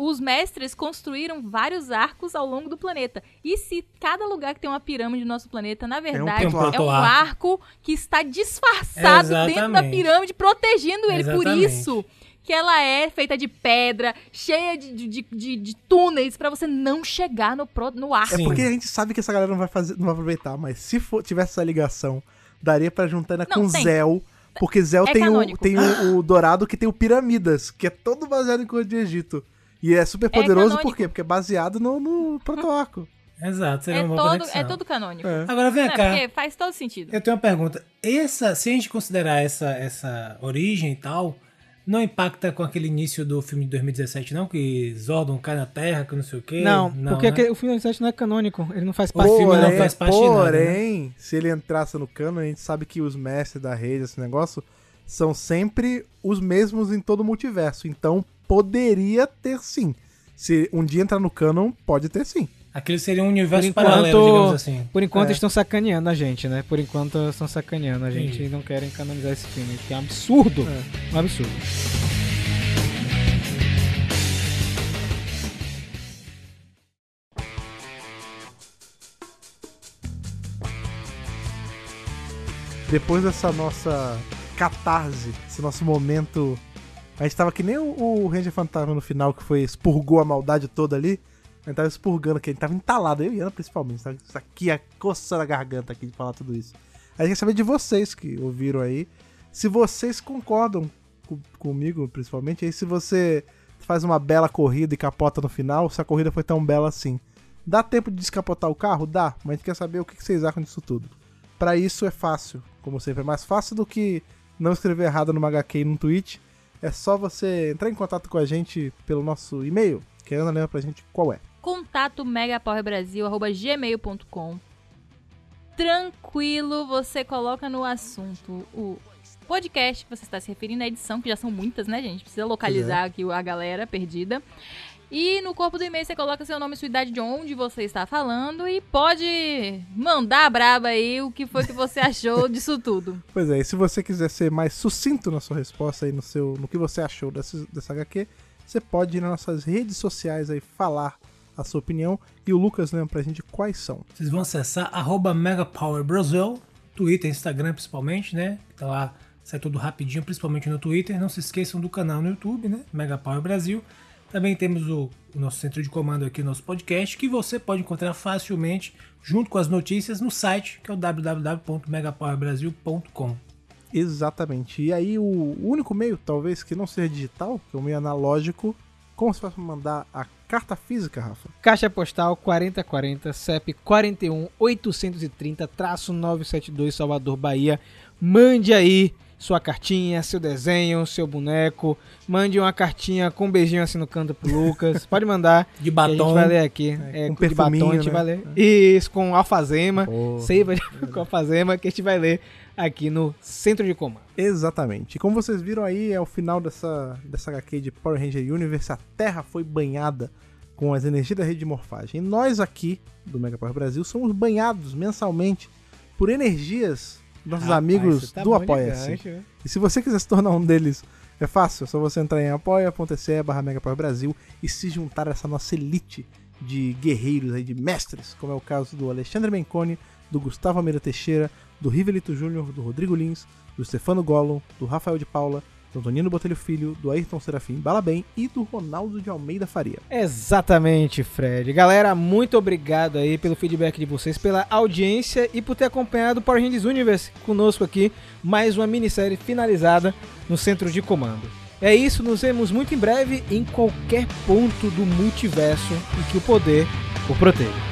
Os mestres construíram vários arcos ao longo do planeta. E se cada lugar que tem uma pirâmide no nosso planeta, na verdade, um é um, arco que está disfarçado dentro da pirâmide, protegendo ele. Por Exatamente. isso que ela é feita de pedra, cheia de, de, de, de- túneis pra você não chegar no, pro, no arco. É porque a gente sabe que essa galera não vai fazer, não vai aproveitar, mas se for, tivesse essa ligação, daria pra juntar ainda Não, com tem. Zell, porque Zell É tem, o, tem o, o Dourado que tem o Piramidas, que é todo baseado em coisa de Egito. E é super poderoso canônico. por quê? Porque é baseado no, no proto-arco. Exato, seria É uma boa todo, conexão. é todo canônico. É. Agora vem É, cá. faz todo sentido. Eu tenho uma pergunta. Essa, se a gente considerar essa, essa origem e tal, não impacta com aquele início do filme de 2017, não? Que Zordon cai na Terra, que não sei o quê? Não, porque né? o filme 97 não é canônico, ele não faz parte filme do não faz parte de nada, né? porém, se ele entrasse no cano, a gente sabe que os mestres da rede, esse negócio, são sempre os mesmos em todo o multiverso. Então, poderia ter sim. Se um dia entrar no canon, pode ter sim. Aquele seria um universo Por paralelo, enquanto- digamos assim. Por enquanto É. estão sacaneando a gente, né? Por enquanto estão sacaneando a gente Entendi. e não querem canonizar esse filme, que é um absurdo. Um absurdo. Depois dessa nossa catarse, esse nosso momento. A gente tava que nem o, Ranger Fantasma no final, que foi expurgou a maldade toda ali. A gente tava expurgando aqui, a gente tava entalado, eu e Ana principalmente. Tava aqui, a coçando a garganta aqui de falar tudo isso. A gente quer saber de vocês que ouviram aí. Se vocês concordam co- comigo, principalmente, aí se você faz uma bela corrida e capota no final, se a corrida foi tão bela assim. Dá tempo de descapotar o carro? Dá, mas a gente quer saber o que vocês acham disso tudo. Pra isso é fácil, como sempre, é mais fácil do que não escrever errado numa HQ e num tweet. É só você entrar em contato com a gente pelo nosso e-mail, que a Ana lembra pra gente qual é. Contato megapowerbrasil.gmail.com tranquilo, você coloca no assunto o podcast que você está se referindo à edição, que já são muitas, né, gente? Precisa localizar aqui a galera perdida. E no corpo do e-mail você coloca seu nome e sua idade de onde você está falando e pode mandar a braba aí o que foi que você achou disso tudo. Pois é, e se você quiser ser mais sucinto na sua resposta aí no, seu, no que você achou dessa, dessa HQ, você pode ir nas nossas redes sociais aí falar a sua opinião. E o Lucas lembra pra gente quais são. Vocês vão acessar arroba MegaPowerBrasil, Twitter, Instagram principalmente, né? Tá lá, sai tudo rapidinho, principalmente no Twitter. Não se esqueçam do canal no YouTube, né? Mega Power Brasil. Também temos o, o nosso centro de comando aqui, nosso podcast, que você pode encontrar facilmente junto com as notícias no site, que é o www.megapowerbrasil.com. Exatamente. E aí, o único meio, talvez, que não seja digital, que é o meio analógico, como você faz pra mandar a carta física, Rafa? Caixa postal 4040 CEP 41 830 972 Salvador, Bahia. Mande aí sua cartinha, seu desenho, seu boneco. Mande uma cartinha com um beijinho assim no canto pro Lucas. Pode mandar. De que A gente batom. vai ler aqui. É, com com de batom a perfuminho, gente né? vai ler. Isso, com alfazema. Seiva de- com alfazema que a gente vai ler aqui no centro de comando. Exatamente. E como vocês viram aí, é o final dessa, dessa HQ de Power Ranger Universe. A Terra foi banhada com as energias da rede de morfagem. E nós aqui, do Mega Power Brasil, somos banhados mensalmente por energias nossos Rapaz, amigos tá do Apoia-se. E se você quiser se tornar um deles, é fácil. É só você entrar em apoia.se barra Brasil e se juntar a essa nossa elite de guerreiros aí, de mestres, como é o caso do Alexandre Menconi, do Gustavo Almeida Teixeira, do Rivelito Júnior, do Rodrigo Lins, do Stefano Gollum, do Rafael de Paula, do Antonino Botelho Filho, do Ayrton Serafim Balabem e do Ronaldo de Almeida Faria. Exatamente, Fred. Galera, muito obrigado aí pelo feedback de vocês, pela audiência e por ter acompanhado o Power Rangers Universe conosco aqui. Mais uma minissérie finalizada no centro de comando. É isso, nos vemos muito em breve em qualquer ponto do multiverso em que o poder o proteja.